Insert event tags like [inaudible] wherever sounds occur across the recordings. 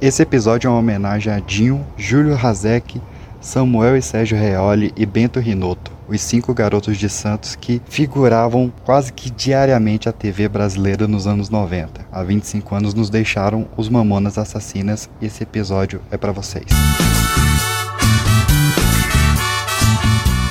Esse episódio é uma homenagem a Dinho, Júlio Hazek, Samuel e Sérgio Reoli e Bento Rinotto, os cinco garotos de Santos que figuravam quase que diariamente a TV brasileira nos anos 90. Há 25 anos nos deixaram os Mamonas Assassinas e esse episódio é para vocês.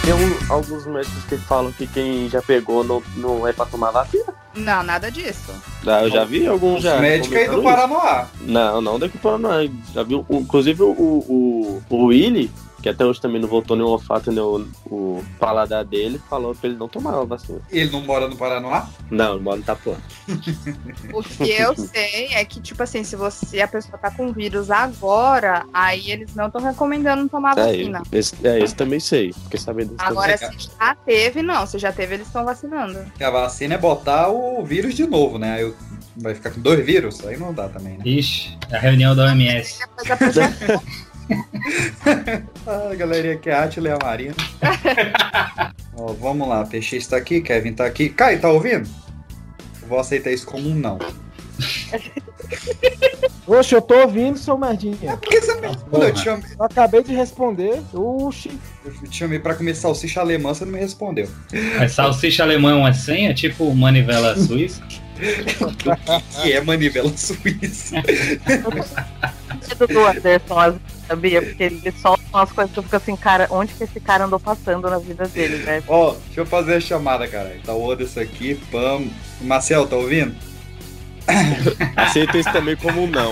Tem alguns médicos que falam que quem já pegou não, não é pra tomar vacina. Não, nada disso. Ah, eu já vi alguns já. Médico aí do isso. Paranoá. Não, não daqui para não. Já viu, o- inclusive o, o, o Willy, que até hoje também não voltou nem o olfato nem o, o paladar dele, falou pra ele não tomar a vacina. Ele não mora no Paranoá? Não, ele mora no Itapuã. [laughs] O que eu sei é que, tipo assim, se você a pessoa tá com vírus agora, aí eles não estão recomendando tomar É, vacina. esse, é, esse também sei. Fiquei sabendo disso Agora, se já teve, não. Se já teve, eles estão vacinando. A vacina é botar o vírus de novo, né? Aí eu- vai ficar com dois vírus? Aí não dá também, né? Ixi, a reunião da OMS. [laughs] [laughs] Ah, galerinha que é a Atila e a Marina. [laughs] Ó, vamos lá, PX tá aqui, Kevin tá aqui. Caio, tá ouvindo? Vou aceitar isso como um não. [laughs] Oxe, eu tô ouvindo, seu merdinha. Por que você não me respondeu? Eu te chamei, Eu acabei de responder. Oxi. eu te chamei pra comer salsicha alemã, você não me respondeu. Mas salsicha alemã é uma senha, tipo manivela suíça. [laughs] Que é manivela suíça. do Anderson, vezes, sabia? Porque ele solta umas coisas que eu fico assim, cara, onde que esse cara andou passando na vida dele, né? Ó, deixa eu fazer a chamada, cara. Tá o Anderson aqui, pam. Marcel, tá ouvindo? Aceita isso também como um não.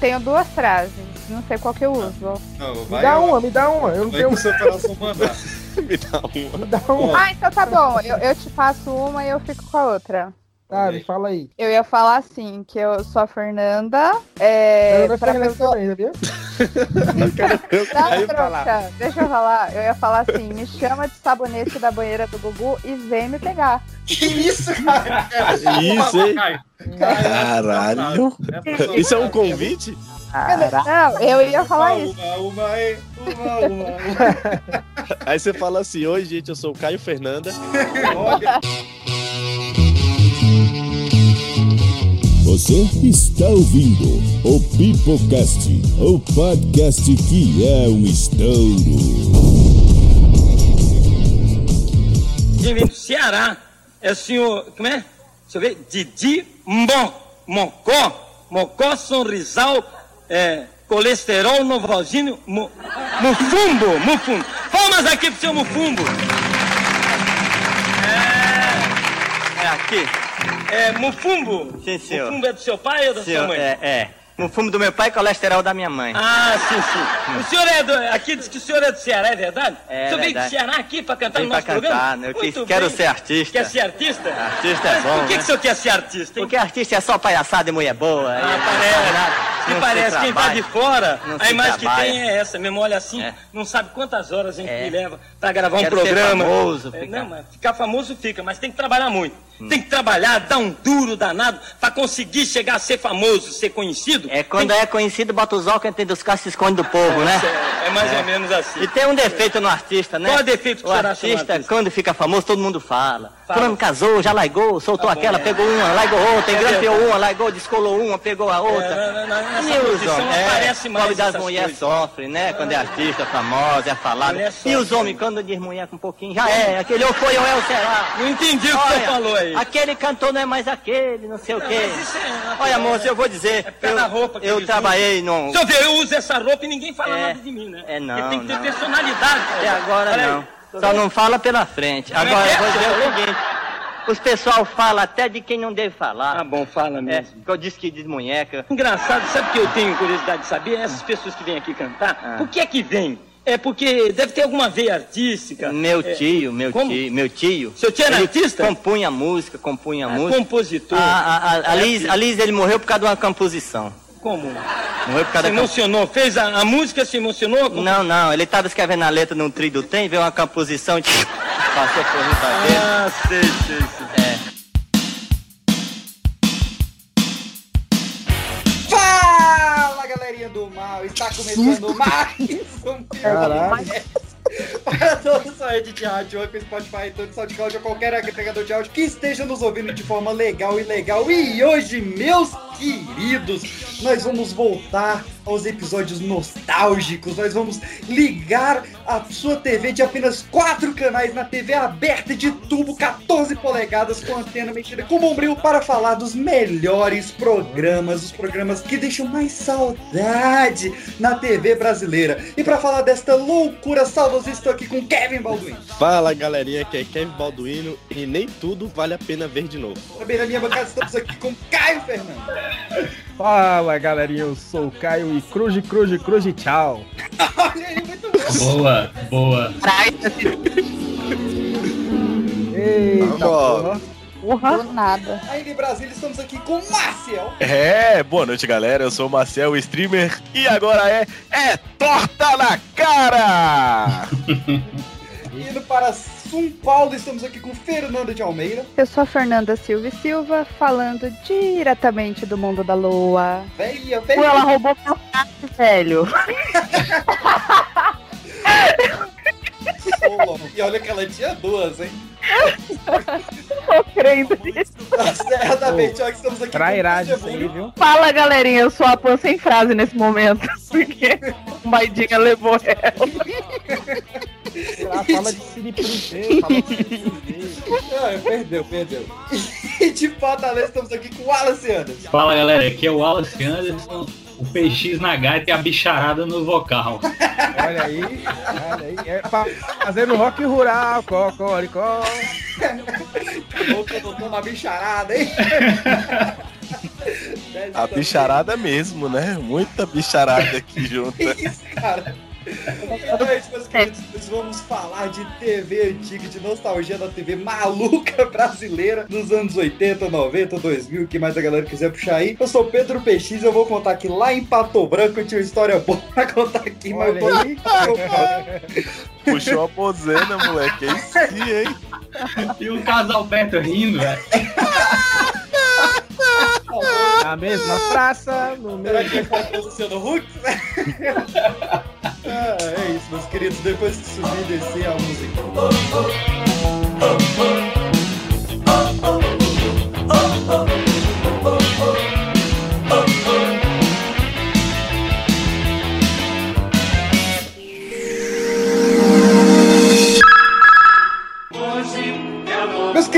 Tenho duas frases. Não sei qual que eu uso. Não, Me dá uma, me dá uma. Eu não Vai tenho. pro seu coração mandar. [laughs] Me dá uma. Me dá uma. Ah, então tá bom. Eu, eu te passo uma e eu fico com a outra. Tá, me fala aí. Eu ia falar assim, que eu sou a Fernanda. É, eu não pra Fernando pessoa... também, sabia? [laughs] Não, Aí falar. trouxa, deixa eu falar. Eu ia falar assim, me chama de sabonete da banheira do Gugu e vem me pegar. Que isso, cara? Isso, hein? Caralho. Isso é um convite? Não, eu ia falar isso. Uma, uma, aí, uma, uma, uma. [laughs] Aí você fala assim: Oi, gente, eu sou o Caio Fernanda. Olha, [laughs] Você está ouvindo o Pipocast, o podcast que é um estouro. Quem vem do Ceará é o senhor, como é? Deixa eu ver, Didi Mon, Mocó, Mocó Sonrisal, é, colesterol novalgíneo, mu, Mufumbo, Mufumbo. Palmas aqui pro seu Mufumbo. É, é aqui. É, Mufumbo. Sim, senhor. Mufumbo é do seu pai ou da sua Senhor, mãe? é, é. No fumo do meu pai e colesterol da minha mãe. Ah, sim, sim. O senhor é do. Aqui diz que o senhor é do Ceará, é verdade? É o senhor veio do. Ceará aqui pra cantar Vim no nosso cantar, programa? né? Eu Muito quero bem. ser artista. Quer ser artista? Artista é bom, Por que, né? que o senhor quer ser artista, hein? Porque artista é só palhaçada e mulher boa. Ah, e- parece. Não Me parece, quem tá de fora, a imagem que tem é essa mesmo. Olha assim, É. não sabe quantas horas a gente É. leva pra gravar um Quero ser programa. famoso, É, ficar- Não, mas ficar famoso fica, mas tem que trabalhar muito. Hum. Tem que trabalhar, dar um duro danado pra conseguir chegar a ser famoso, ser conhecido. É quando é conhecido, bota os óculos dentro dos carros e se esconde do povo, né? [laughs] É, é mais ou menos assim. E tem um defeito no artista, né? Qual é o defeito que o artista, artista? quando fica famoso, todo mundo fala. Fala. Fulano casou, já largou, soltou Tá aquela, é. pegou uma, largou outra, É engrampeou verdade. uma, largou, descolou uma, pegou a outra. É, na- E os homens, é, aparece mais pobre das mulheres sofrem, né? Quando é artista, famosa, é falada. E sofre, os homens, quando diz mulher com um pouquinho, já é, aquele ou foi ou é o será. Não entendi o que você falou aí. Aquele cantor não é mais aquele, não sei o quê. é Olha, moço, eu vou dizer, É da roupa eu, que eu trabalhei num... Deixa eu ver, eu uso essa roupa e ninguém fala É. nada de mim, né? É, não, Porque tem que ter não. personalidade. Até agora Olha aí. não. Só não fala pela frente. Como é Agora é? eu vou dizer o seguinte. Os pessoal falam até de quem não deve falar. Ah, bom, fala É, mesmo. que eu disse que desmunheca. Engraçado, sabe o que eu tenho curiosidade de saber? Essas pessoas que vêm aqui cantar, Ah. por que é que vêm? É porque deve ter alguma veia artística. Meu É, tio, meu como? tio, meu tio. Seu tio era artista? Compunha música, compunha Ah, música. compositor. A, a, a, a, É Liz, a Liz, ele morreu por causa de uma composição. Como? Morreu por causa Se da emocionou? Fez a, a música, se emocionou? Como- Não, não, ele estava escrevendo a letra num trio do trem, veio uma composição e passou por dentro. Ah, sei, sei, sei. É. do mal, está começando mais um Caralho. Para toda sua rede de rádio, Anchor, Spotify, iTunes, SoundCloud ou qualquer agregador de áudio que esteja nos ouvindo de forma legal e legal. E hoje, meus queridos, nós vamos voltar aos episódios nostálgicos. Nós vamos ligar a sua TV de apenas quatro canais na TV aberta de tubo, 14 polegadas com antena mexida com bombril para falar dos melhores programas, os programas que deixam mais saudade na TV brasileira. E para falar desta loucura saudosista, estou aqui com Kevin Balduino. Fala galerinha, aqui é Kevin Balduino e nem tudo vale a pena ver de novo. Também na minha bancada estamos aqui com Caio Fernando. Fala galerinha, eu sou o Caio e cruze, cruze, cruze, tchau. Olha aí, muito bom. Boa, boa. Eita, porra. Do nada. Ainda em Brasília estamos aqui com Marcel. É, boa noite, galera. Eu sou o Marcel, o streamer, e agora é é torta na cara. [laughs] Indo para São Paulo, estamos aqui com Fernanda de Almeida. Eu sou a Fernanda Silva e Silva, falando diretamente do mundo da lua. Veia, Pô, ela roubou meu gato, velho. E olha que ela tinha duas, hein? Tô crendo nisso. Certamente, olha que estamos aqui Trairagem isso aí, viu? Fala, galerinha, eu sou a Pan sem frase nesse momento. [laughs] Porque o Maidinha levou ela. [laughs] Ela fala de Princesa, fala de. Ah, perdeu, perdeu. E de Fortaleza estamos aqui com o Wallace Anderson. Fala galera, aqui é o Wallace Anderson, o PX na gaita e a bicharada no vocal. Olha aí, olha aí. É pra fazendo rock rural, cocoricó. Voltou, voltou na bicharada, hein? A bicharada mesmo, né? Muita bicharada aqui junto. Que isso, cara? É isso, meus queridos. Nós vamos falar de TV antiga, de nostalgia da TV maluca [laughs] brasileira nos anos 80, 90, 2000, o que mais a galera quiser puxar aí. Eu sou Pedro PX, eu vou contar que lá em Pato Branco eu tinha uma história boa [laughs] pra contar aqui, mas eu vou Olha nem Puxou a bozena, moleque. É isso sim, hein? E o casal perto rindo, velho. Na mesma praça, no Será mesmo. que faltou o Luciano Huck? [laughs] ah, é isso, meus queridos. Depois que subir e descer a música.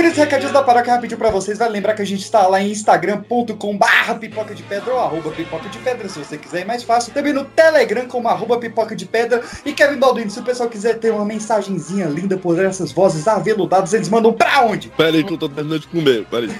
Queridos recadinhos da paróquia rapidinho pra vocês. Vai lembrar que a gente está lá em instagram.com barra pipoca de pedra ou arroba pipoca de pedra, se você quiser é mais fácil. Também no Telegram como arroba pipoca de pedra. E Kevin Balduino, se o pessoal quiser ter uma mensagenzinha linda por essas vozes aveludadas, eles mandam pra onde? Pera aí que eu tô terminando de comer, pera aí.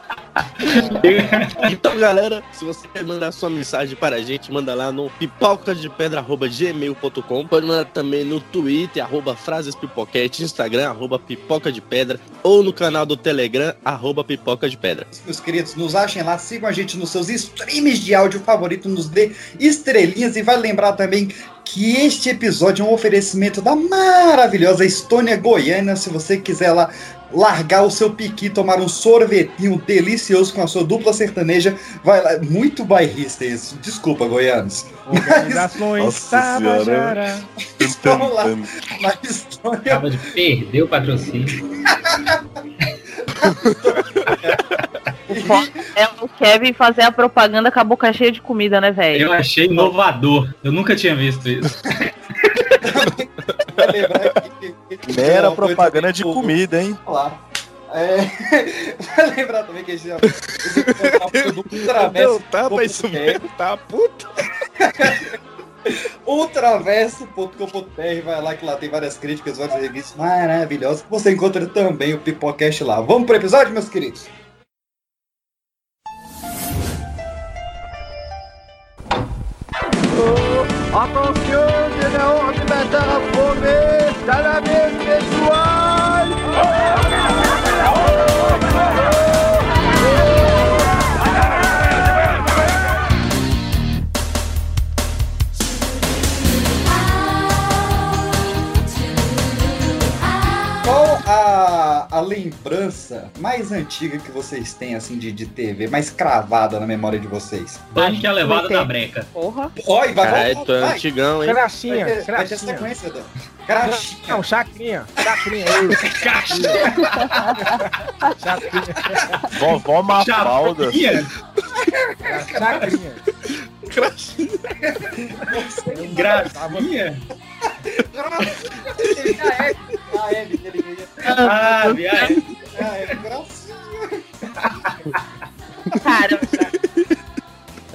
[laughs] [laughs] Então, galera, se você quer mandar sua mensagem para a gente, manda lá no pipocadepedra.gmail.com. Pode mandar também no Twitter, arroba frases pipoquete, Instagram, arroba pipoca de pedra, ou no canal do Telegram, arroba pipoca de pedra. Meus queridos, nos achem lá, sigam a gente nos seus streams de áudio favorito, nos dê estrelinhas e vai lembrar também que este episódio é um oferecimento da maravilhosa Estônia Goiana. Se você quiser lá largar o seu piqui, tomar um sorvetinho delicioso com a sua dupla sertaneja, vai lá. Muito bairrista isso. Desculpa, goianos. Organizações Nossa Tabajara. Estão lá na Estônia. Acaba de perder o patrocínio. [laughs] É o Kevin fazer a propaganda com a boca cheia de comida, né, velho? Eu achei inovador. Eu nunca tinha visto isso. Vai lembrar que- que- que- Mera propaganda de comida, hein? lá. É, [laughs] vai lembrar também que a gente esse Ultraverso. Tá, mas isso mesmo, tá puta. [laughs] Ultraverso.com.br, vai lá que lá tem várias críticas, várias revistas maravilhosas. Você encontra também o Pipocast lá. Vamos pro episódio, meus queridos? Attention, numéro ordinateur approuvé, salamé pessoal! Qual a, a lembrança lembrança mais antiga que vocês têm, assim, de, de TV, mais cravada na memória de vocês? Dani que é a levada da breca. Porra. Oi, vai, tu é vai. antigão, hein? Crachinha, Vai ter, vai ter crachinha. sequência, Dan. Crachinha. Não, chacrinha. Chacrinha. [laughs] Chacrinha. Vovó Mafalda. Chapinha. Chacrinha. Gracinha. Ah, é, ele ganha. Ah, viado. Ah, é, gracinha. Cara,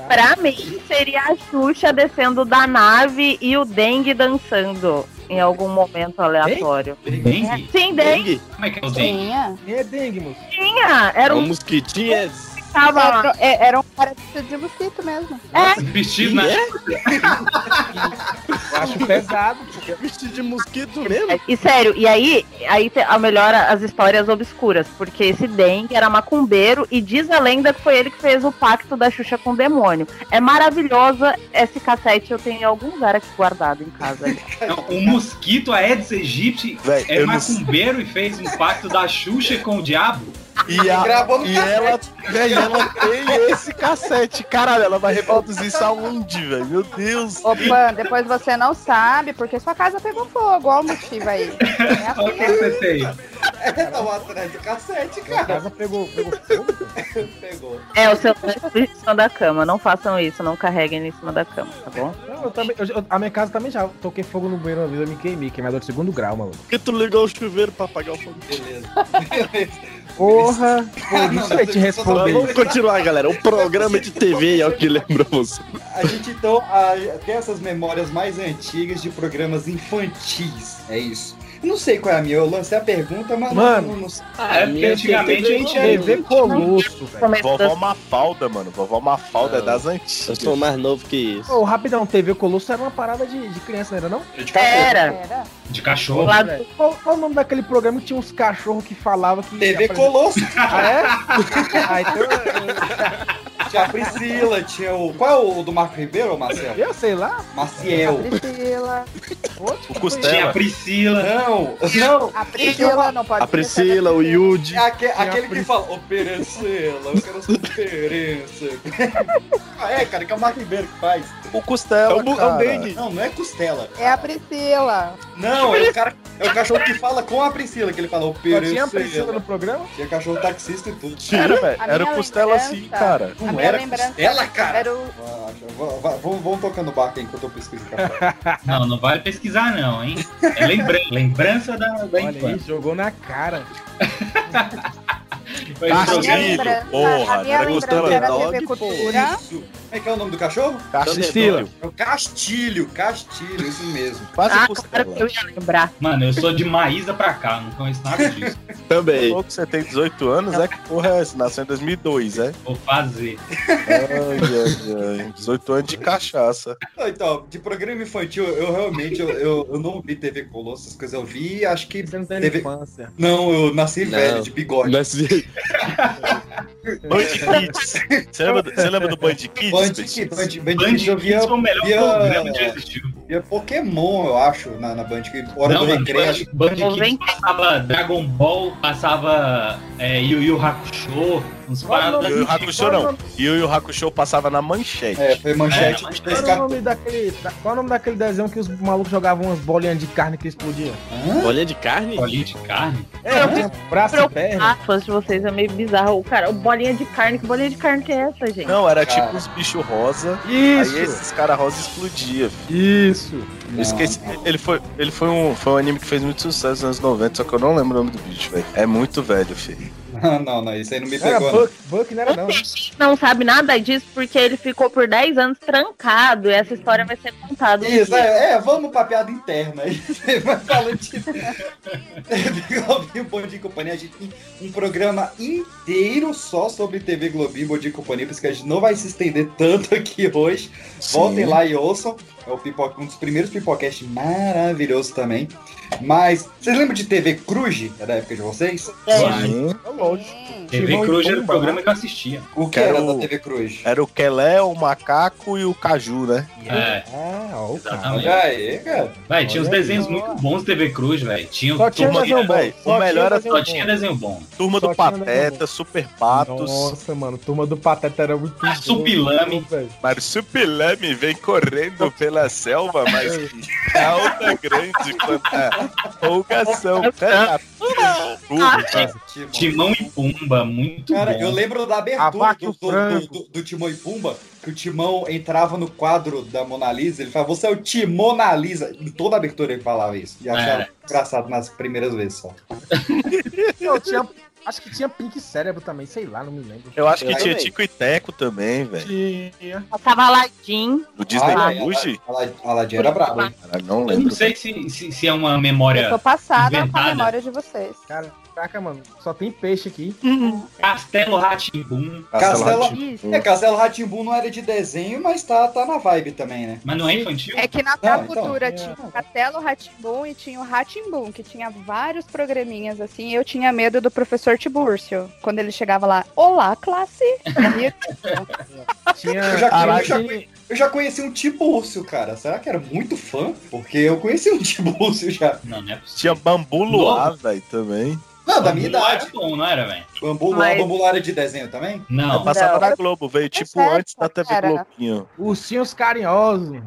pra mim seria a Xuxa descendo da nave e o Dengue dançando em algum momento aleatório. Dengue? Sim, Dengue. Como é que é o dengue? Tinha. Quem é dengue, moço? Tinha. Era Um um mosquitinho é... que tava lá. Era, é- era um cara de mosquito mesmo. É, Vestido na. [laughs] Eu acho pesado. porque- Vestido de mosquito mesmo? E sério, e aí, aí a melhor as histórias obscuras, porque esse Dengue era macumbeiro e diz a lenda que foi ele que fez o pacto da Xuxa com o demônio. É maravilhosa esse cassete, eu tenho em algum lugar aqui guardado em casa. [laughs] Não, O mosquito Aedes aegypti Véi, é macumbeiro e fez um pacto da Xuxa com o diabo. E, a- e ela, véi, ela tem esse cassete. Caralho, ela vai reproduzir isso aonde, velho? Meu Deus. Opa, depois você não sabe, porque sua casa pegou fogo. Olha o motivo aí. É assim Olha o que você tem. É, tava atrás do cassete, A cara. casa pegou, pegou fogo. Pegou. É, o seu em cima da cama. Não façam isso, não carreguem em cima da cama, tá bom? Não, eu também, eu- a minha casa também já toquei fogo no banheiro uma vez, eu me queimei, queimador de segundo grau, maluco. Por que tu ligou o chuveiro pra apagar o fogo? Beleza. [laughs] Beleza. Porra, pô, não não, sei te responder. Vamos continuar, galera. O programa de TV é o que lembra você. A gente então a- tem essas memórias mais antigas de programas infantis. É isso. Eu não sei qual é a minha, eu lancei a pergunta, mas Mano. não, não, não sei. É porque antigamente a gente era. TV Colosso, velho. Vovó das- Mafalda, mano. Vovó Mafalda é Não. das Eu antigas. sou mais novo que isso. Ô, rapidão, TV Colosso era uma parada de, de criança, não era não? Era. Era. De cachorro. Lá Qual, qual o nome daquele programa que tinha uns cachorros que falavam que... TV Colosso. Ah, é? [laughs] Ah, então eu- Tinha a Priscila, tinha o. Qual é o do Marco Ribeiro, Marcelo? eu, eu sei lá. Maciel. Priscila. Outro, O Tinha a Costela. Priscila. Não, não. A Priscila não pode A Priscila, o Yudi. É aque- aquele que fala, ô Perencela, eu quero sua diferença. [laughs] ah, é, cara, que é o Marco Ribeiro que faz. O Costela, É o é o cara. Não, não é costela. É a Priscila. Não, é o cara. É o cachorro que fala com a Priscila, que ele fala, ô Perencela. tinha a Priscila no programa? Tinha cachorro taxista e tudo. Era, velho. A Era o Costela sim, cara. A Não minha era lembrança costela, cara? Era o... Ah, va- va- Vamos, vamos tocando o barco aí enquanto eu pesquiso o café. [laughs] Não, não vale pesquisar, não, hein? É lembrança, lembrança da, da Olha aí, infância. jogou na cara. Foi Castilho, lembrança, porra, a minha era era Dog, TV. Cultura. Isso. Como é que é o nome do cachorro? Priscila. É o Castilho, Castilho, isso mesmo. Quase Ah, claro que eu ia lembrar. Mano, eu sou de Maísa pra cá, não conheço nada disso. [laughs] Também. Falou que você tem 18 anos, é que porra é essa? Nasceu em 2002, é? Vou fazer. Ai, ai, ai. 18 anos de cachaça. Então, de programa infantil, eu realmente eu, eu, eu não vi TV Colosso, essas coisas eu vi, acho que. Você não tem TV... infância. Não, eu nasci Não. velho, de bigode. Nesse- [laughs] Band Kids. [laughs] Você lembra, do- você lembra do Band Kids? Band? Kids, Band, Band Band Kids eu via, foi o melhor via- programa que existiu. via Pokémon, eu acho, na, na Band Kids. Hora Não, do recreio. Band, Band Kids passava Dragon Ball, passava é, Yu Yu Hakusho, uns Qual o Hakusho não. Yu Yu Hakusho passava na manchete. É, foi manchete É, desse Qual o nome daquele, da- qual é o nome daquele desenho que os malucos jogavam umas bolinhas de carne que explodiam? Hã? Bolinha de carne? bolinha de carne. É, tinha braço e perna. Ah, fãs de vocês é meio bizarro. O cara, o bolinha de carne, que bolinha de carne que é essa, gente? Não, era Cara. tipo uns bichos rosa. Isso, Aí esses caras rosa explodiam. isso. Eu Esqueci. Ele foi, ele foi um, foi um anime que fez muito sucesso nos anos 90, só que eu não lembro o nome do bicho, velho. É muito velho, filho. Não, [laughs] não, não, isso aí não me Era pegou, não. Buck, Buck não era não. né? Não sabe nada disso porque ele ficou por 10 anos trancado e essa história vai ser contada. Isso, é, é, vamos pra piada interna aí. [laughs] Você vai falando. [laughs] TV Globinho, Bom Dia e Companhia. A gente tem um programa inteiro só sobre TV Globinho, Bom Dia e Companhia, por isso que a gente não vai se estender tanto aqui hoje. Voltem lá e ouçam. É o pipo- um dos primeiros pipocasts maravilhosos também. Mas, vocês lembram de TV Cruz? É da época de vocês? É. Sim. Áudio. TV Cruz era o programa que eu assistia. O que Quero- era da TV Cruz? Era o Kelé, o Macaco e o Caju, né? É, Ah, ó, o cara. exatamente. Olha aí, cara. Véi, tinha uns desenhos aí. muito bons de TV Cruz, velho. Tinha Só tinha Turma desenho de- bom. o melhor tinha era- desenho Só bom. tinha desenho bom. Turma Só do Pateta, Super Patos. Nossa, mano, turma do Pateta era muito bom, Supilame. velho. Marsupilame vem correndo pela selva, mas que alta grande quanto a folgação. Cara. Timão e Pumba, muito Cara, bom. eu lembro da abertura do, do, do- do Timão e Pumba, que o Timão entrava no quadro da Mona Lisa, ele falava, você é o Timona Lisa. Em toda a abertura ele falava isso. E achava É. engraçado nas primeiras vezes só. [laughs] Eu tinha, acho que tinha Pink Cérebro também, sei lá, não me lembro. Eu acho que Eu tinha. Tico e Teco também, velho. Tinha. Passava Aladdin. Do Disney Fuji? Alad- Aladdin era brabo, hein? Cara, não Eu lembro. não sei se, se, se é uma Eu memória tô passada com a Inventada. memória de vocês. Caraca, mano, só tem peixe aqui. Castelo Ratimbum, Castelo- Isso. É, Castelo Ratimbu não era de desenho, mas tá, tá na vibe também, né? mas não é infantil? É que na Não, cultura então, tinha o Castelo Ratimbum e tinha o Ratimbum, que tinha vários programinhas assim. e Eu tinha medo do professor Tibúrcio. Quando ele chegava lá, olá, classe! [laughs] Tinha. Eu já, eu, já, eu já conheci um Tibúrcio, cara. Será que era muito fã? Porque eu conheci um [laughs] Tibúrcio já. Não, não é possível. Tinha Bambu Luar, velho, também. Não, da minha Não idade. Era bom, não era, velho? Bambu Luar, Mas- Bambu Luar era de desenho também? Não. Passava Não. na Globo, veio tipo sério, antes da TV era. Globinho. Ursinhos carinhosos.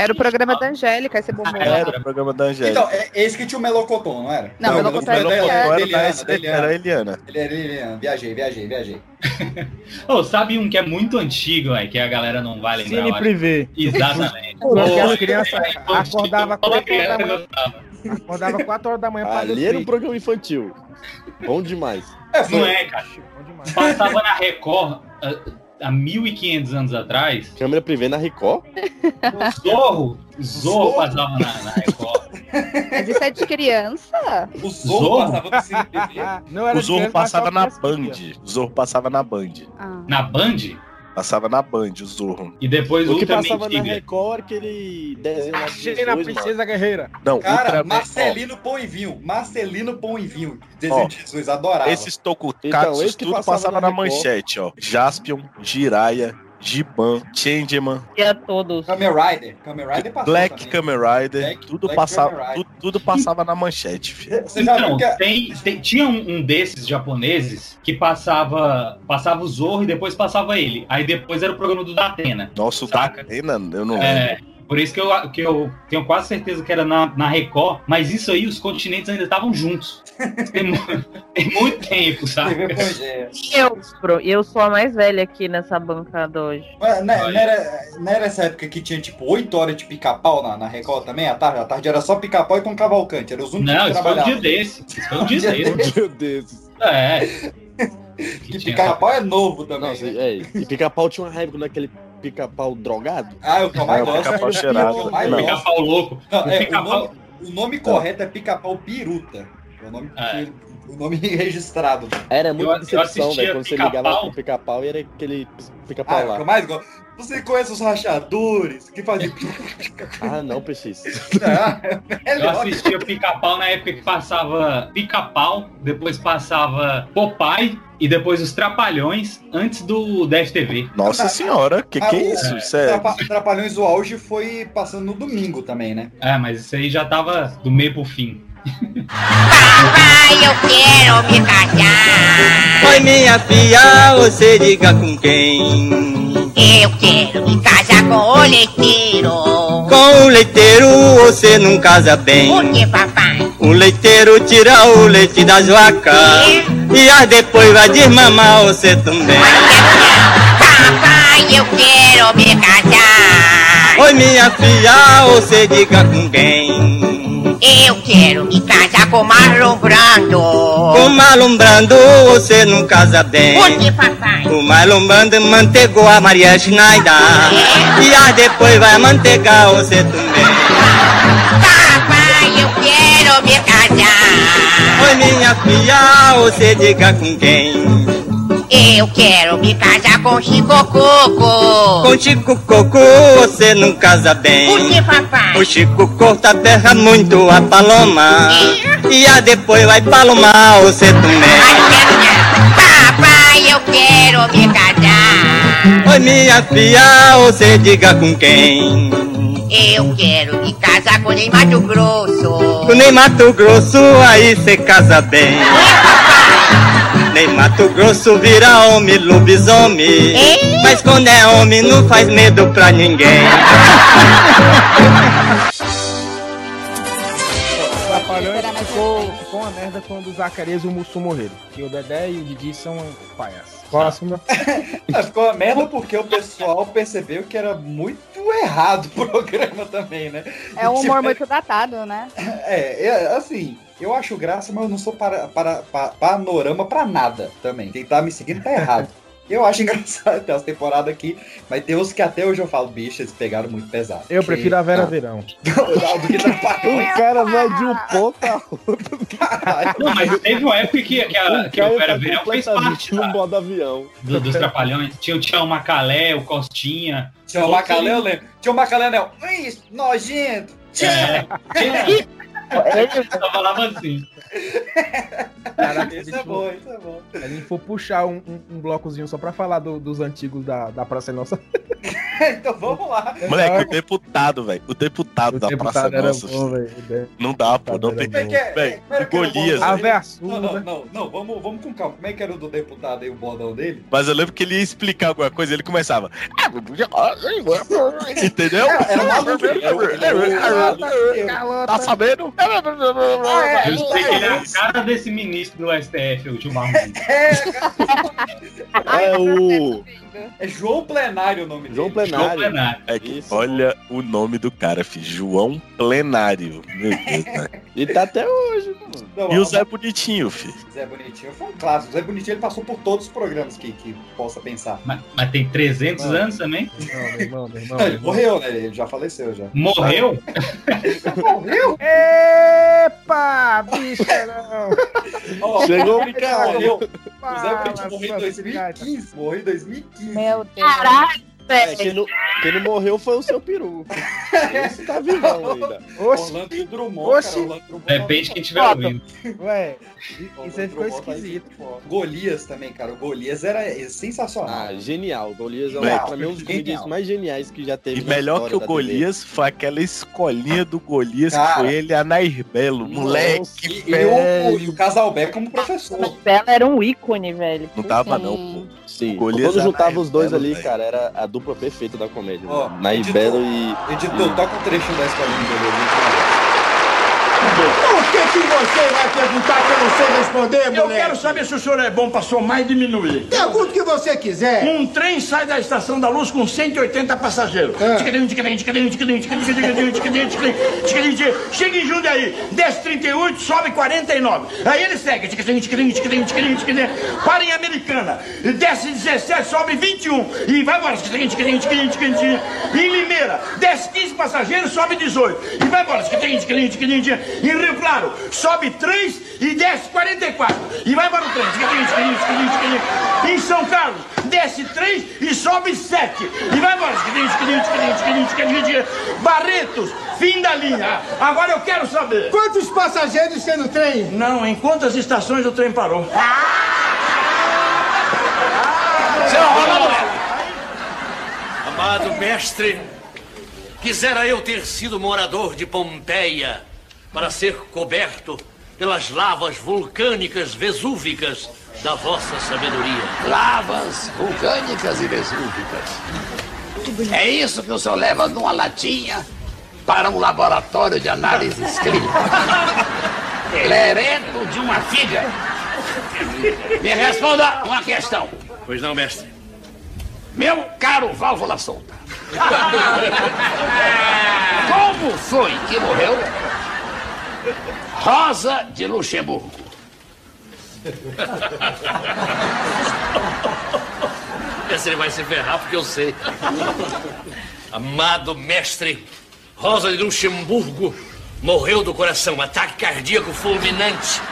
Era o programa da Angélica, esse bombom. É, Era o programa da Angélica. Então, é esse que tinha o Melocoton, não era? Não, o Melocotão era Melocotão da Melocotão era era da Eliana, Eliana. era a Eliana. Ele era Eliana. Viajei, viajei, viajei. [laughs] Ô, sabe um que é muito antigo, velho, que a galera não vai lembrar? Cine? Privé. Exatamente. Porque as Ô, crianças [laughs] é infantil, acordavam toda 4 horas da criança. Acordava 4 horas da manhã pra Ali era um programa infantil. Bom demais. É, foi. Não é, cara. Bom demais. Passava na Record ah, há 1500 anos atrás. Câmera privê na Record. Zorro. Zorro Zorro? passava na, na Record. Mas isso é de criança? O Zorro Zorro? passava no Cine TV. Não era O Zorro criança, passava na Band. O Zorro passava na Band. Ah. Na Band. Passava na Band, o Zorro. E depois O que Ultra passava na. Record era aquele desenho Achei na dois, mano. Princesa Guerreira. Não, Cara, Ultraman, Marcelino Pão e Vinho. Marcelino Pão e Vinho. Desenho Ó, de Jesus, adorava. esses tokutatsu Então, esse tudo passava passava na na manchete, ó. Jaspion, Jiraya, Giban, Changeman, Tinha todos. Kamen Rider. Kamen Rider passou Black. Kamen Rider, Black- tudo, Black passava, Kamen Rider. tudo, tudo passava na manchete, filho. Você Então, que a- tem, tem- tinha um, um desses japoneses que passava passava o Zorro e depois passava ele. Aí depois era o programa do Datena. Nossa, o? Datena, eu não lembro. É, por isso que eu, que eu tenho quase certeza que era na, na Record, mas isso aí, os continentes ainda estavam juntos. [laughs] Tem, tem muito tempo, sabe? Pangeia. Eu, bro, eu sou a mais velha aqui nessa bancada hoje. Mas Não, Olha. não era, não era essa época que tinha tipo 8 horas de pica-pau na, na Record também? À tarde, à tarde era só pica-pau e com cavalcante. Era os únicos Não, que isso foi um trabalhavam. dia desse. Isso foi um dia [laughs] Dia desse. Um dia desses. É. [laughs] Que tinha- pica-pau é novo também. Nossa, né? é, e pica-pau tinha uma raiva daquele pica-pau drogado. Ah, o que eu mais É, o gosto. pica-pau o cheirado. que eu mais Não. gosto. Pica-pau louco. Não, O é, o, pica-pau- nome, o nome correto é pica-pau piruta. É o nome, É. o nome [laughs] registrado. Era muita Eu- eu decepção, velho. Quando você ligava pro pica-pau e era aquele Ah, pica-pau é o que eu lá. mais gosto. Você conhece os rachadores que fazem. [laughs] Ah, não, PX. Ah, é Eu assistia pica-pau na época que passava pica-pau, depois passava Popeye e depois os Trapalhões antes do DFTV. Nossa senhora, que que Ah, é o- isso? Isso é... Trapa- Trapalhões do auge foi passando no domingo também, né? É, mas isso aí já tava do meio pro fim. Papai, eu quero me casar. Oi, minha filha, você diga com quem? Eu quero me casar com o leiteiro. Com o leiteiro você não casa bem. Por que, papai? O leiteiro tira o leite das vacas. E aí depois vai desmamar você também. Papai, eu quero me casar. Oi, minha filha, você diga com quem? Eu quero me casar com Marlon Brando. Com Marlon Brando você não casa bem. Por que, papai? O Marlon Brando mantegou a Maria Schneider. E aí depois vai mantegar você também. Papai, eu quero me casar. Oi, minha filha, você diga com quem? Eu quero me casar com Chico Coco. Com Chico Coco você não casa bem. Por que, papai? O Chico corta terra muito a paloma. E aí depois vai palomar você também. Ai, não quero não. eu quero me casar. Oi, minha filha, você diga com quem? Eu quero me casar com Ney Mato Grosso. Com nem Mato Grosso, aí cê casa bem. Nem Mato Grosso vira homem, lobisomem. Mas quando é homem, não faz medo pra ninguém. Trapalhões ficou, ficou uma merda quando o Zacarias e o Mussum morreram. Que o Dedé e o Didi são palhaços. Próximo. [laughs] Ficou uma merda porque o pessoal percebeu que era muito errado o programa também, né? É um [laughs] Tipo, humor muito datado, né? É, é, assim, eu acho graça, mas eu não sou para, para, pa- panorama pra nada também. Quem tá me seguindo tá errado. [laughs] Eu acho engraçado ter essa temporada aqui, mas tem uns que até hoje eu falo, bicho, eles pegaram muito pesado. Eu prefiro a Vera Ah, Verão. [laughs] do que [laughs] Trapalhões. O cara vai de um ponto a outro. Não, mas teve uma época que, que, a, que o Vera Verão fez parte no da- modo avião. do- dos Trapalhões. Tinha, o- tinha o Macalé, o Costinha. Tinha o Macalé, eu lembro. Tinha o Macalé, não. Isso, nojento. É, tinha- Ele só falava assim. Caraca, Isso é bom, isso é bom. Se a gente for puxar um, um- um blocozinho só pra falar do- dos antigos da, da Praça é Nossa. então vamos lá. Moleque, o deputado, velho. O deputado da Praça Deputado era Nossa. bom. Não dá, pô. Não tem. Como é que é? Velho, o o Golias. Não, não, né? não, não, vamos, vamos com calma. Como é que era o do deputado aí, o bordão dele? Mas eu lembro que ele ia explicar alguma coisa e ele começava. Entendeu? Era maluco. Tá sabendo? Eu sei que ele é a cara desse ministro do STF, o Gilmar [laughs] Mendes. É. O É João Plenário o nome dele. João João Plenário. Plenário. É que, Isso. olha o nome do cara, filho. João Plenário. Meu Deus, né? Ele [laughs] tá até hoje, mano. Não, E o Zé Bonitinho, filho. Zé Bonitinho foi um clássico. O Zé Bonitinho ele passou por todos os programas que, que possa pensar. Mas, mas tem 300 Mano. anos também? Não, meu irmão, meu irmão. Não, ele irmão. morreu, né? Ele já faleceu já. Morreu? Morreu? [laughs] Epa, bicha, não. Ó, Chegou o morreu. O Zé Bonitinho morreu em sua filhata. 2015. Morreu em 2015. Meu Deus. Caralho, É, velho. quem, não, quem não morreu foi o seu peru. Esse tá vivão ainda. Oxi, Orlando Drummond, Oxi. cara. Orlando Drummond Depende de tá- quem estiver ouvindo. ué. Isso aí ficou Drummond tá esquisito. muito Golias também, cara. O Golias era sensacional. Ah, genial. O Golias é um, pra mim um dos comediantes mais geniais que já teve E melhor que o da TV. Golias foi aquela escolinha do Golias Cara. que foi ele a Nair Belo. Moleque, E, e o, o, e o Casalbeck como professor. Bela era um ícone, velho. não tava Sim. não, pô. Sim, Golias quando é juntava os dois Belo, ali, velho. cara, era a dupla perfeita da comédia. Ó, né? Nair editor. Belo e... Editor, toca um trechinho da escolinha do por que, que você vai perguntar que eu não sei responder, moleque? Eu quero saber se o senhor é bom pra somar e diminuir. Pergunta o que você quiser. Um trem sai da Estação da Luz com 180 passageiros. Ah. Chega em Jundiaí, desce 38, sobe 49. Aí ele segue. Para em Americana, desce 17, sobe 21. E vai embora. Em Limeira, desce 15 passageiros, sobe 18. E vai embora. Em Rio Claro, sobe 3 e desce 44. E vai embora o trem, ticadinho, ticadinho, ticadinho, ticadinho. Em São Carlos, desce 3 e sobe 7. E vai embora. Barretos, fim da linha. Agora eu quero saber. Quantos passageiros tem no trem? Não, em quantas estações o trem parou? Amado mestre, quisera eu ter sido morador de Pompeia para ser coberto pelas lavas vulcânicas vesúvicas da vossa sabedoria. Lavas vulcânicas e vesúvicas. É isso que o senhor leva numa latinha para um laboratório de análises clínicas. Lerento de uma figa. Me responda uma questão. Pois não, mestre? Meu caro válvula solta. Como foi que morreu Rosa de Luxemburgo? Esse ele vai se ferrar porque eu sei. Amado mestre, Rosa de Luxemburgo morreu do coração, ataque cardíaco fulminante.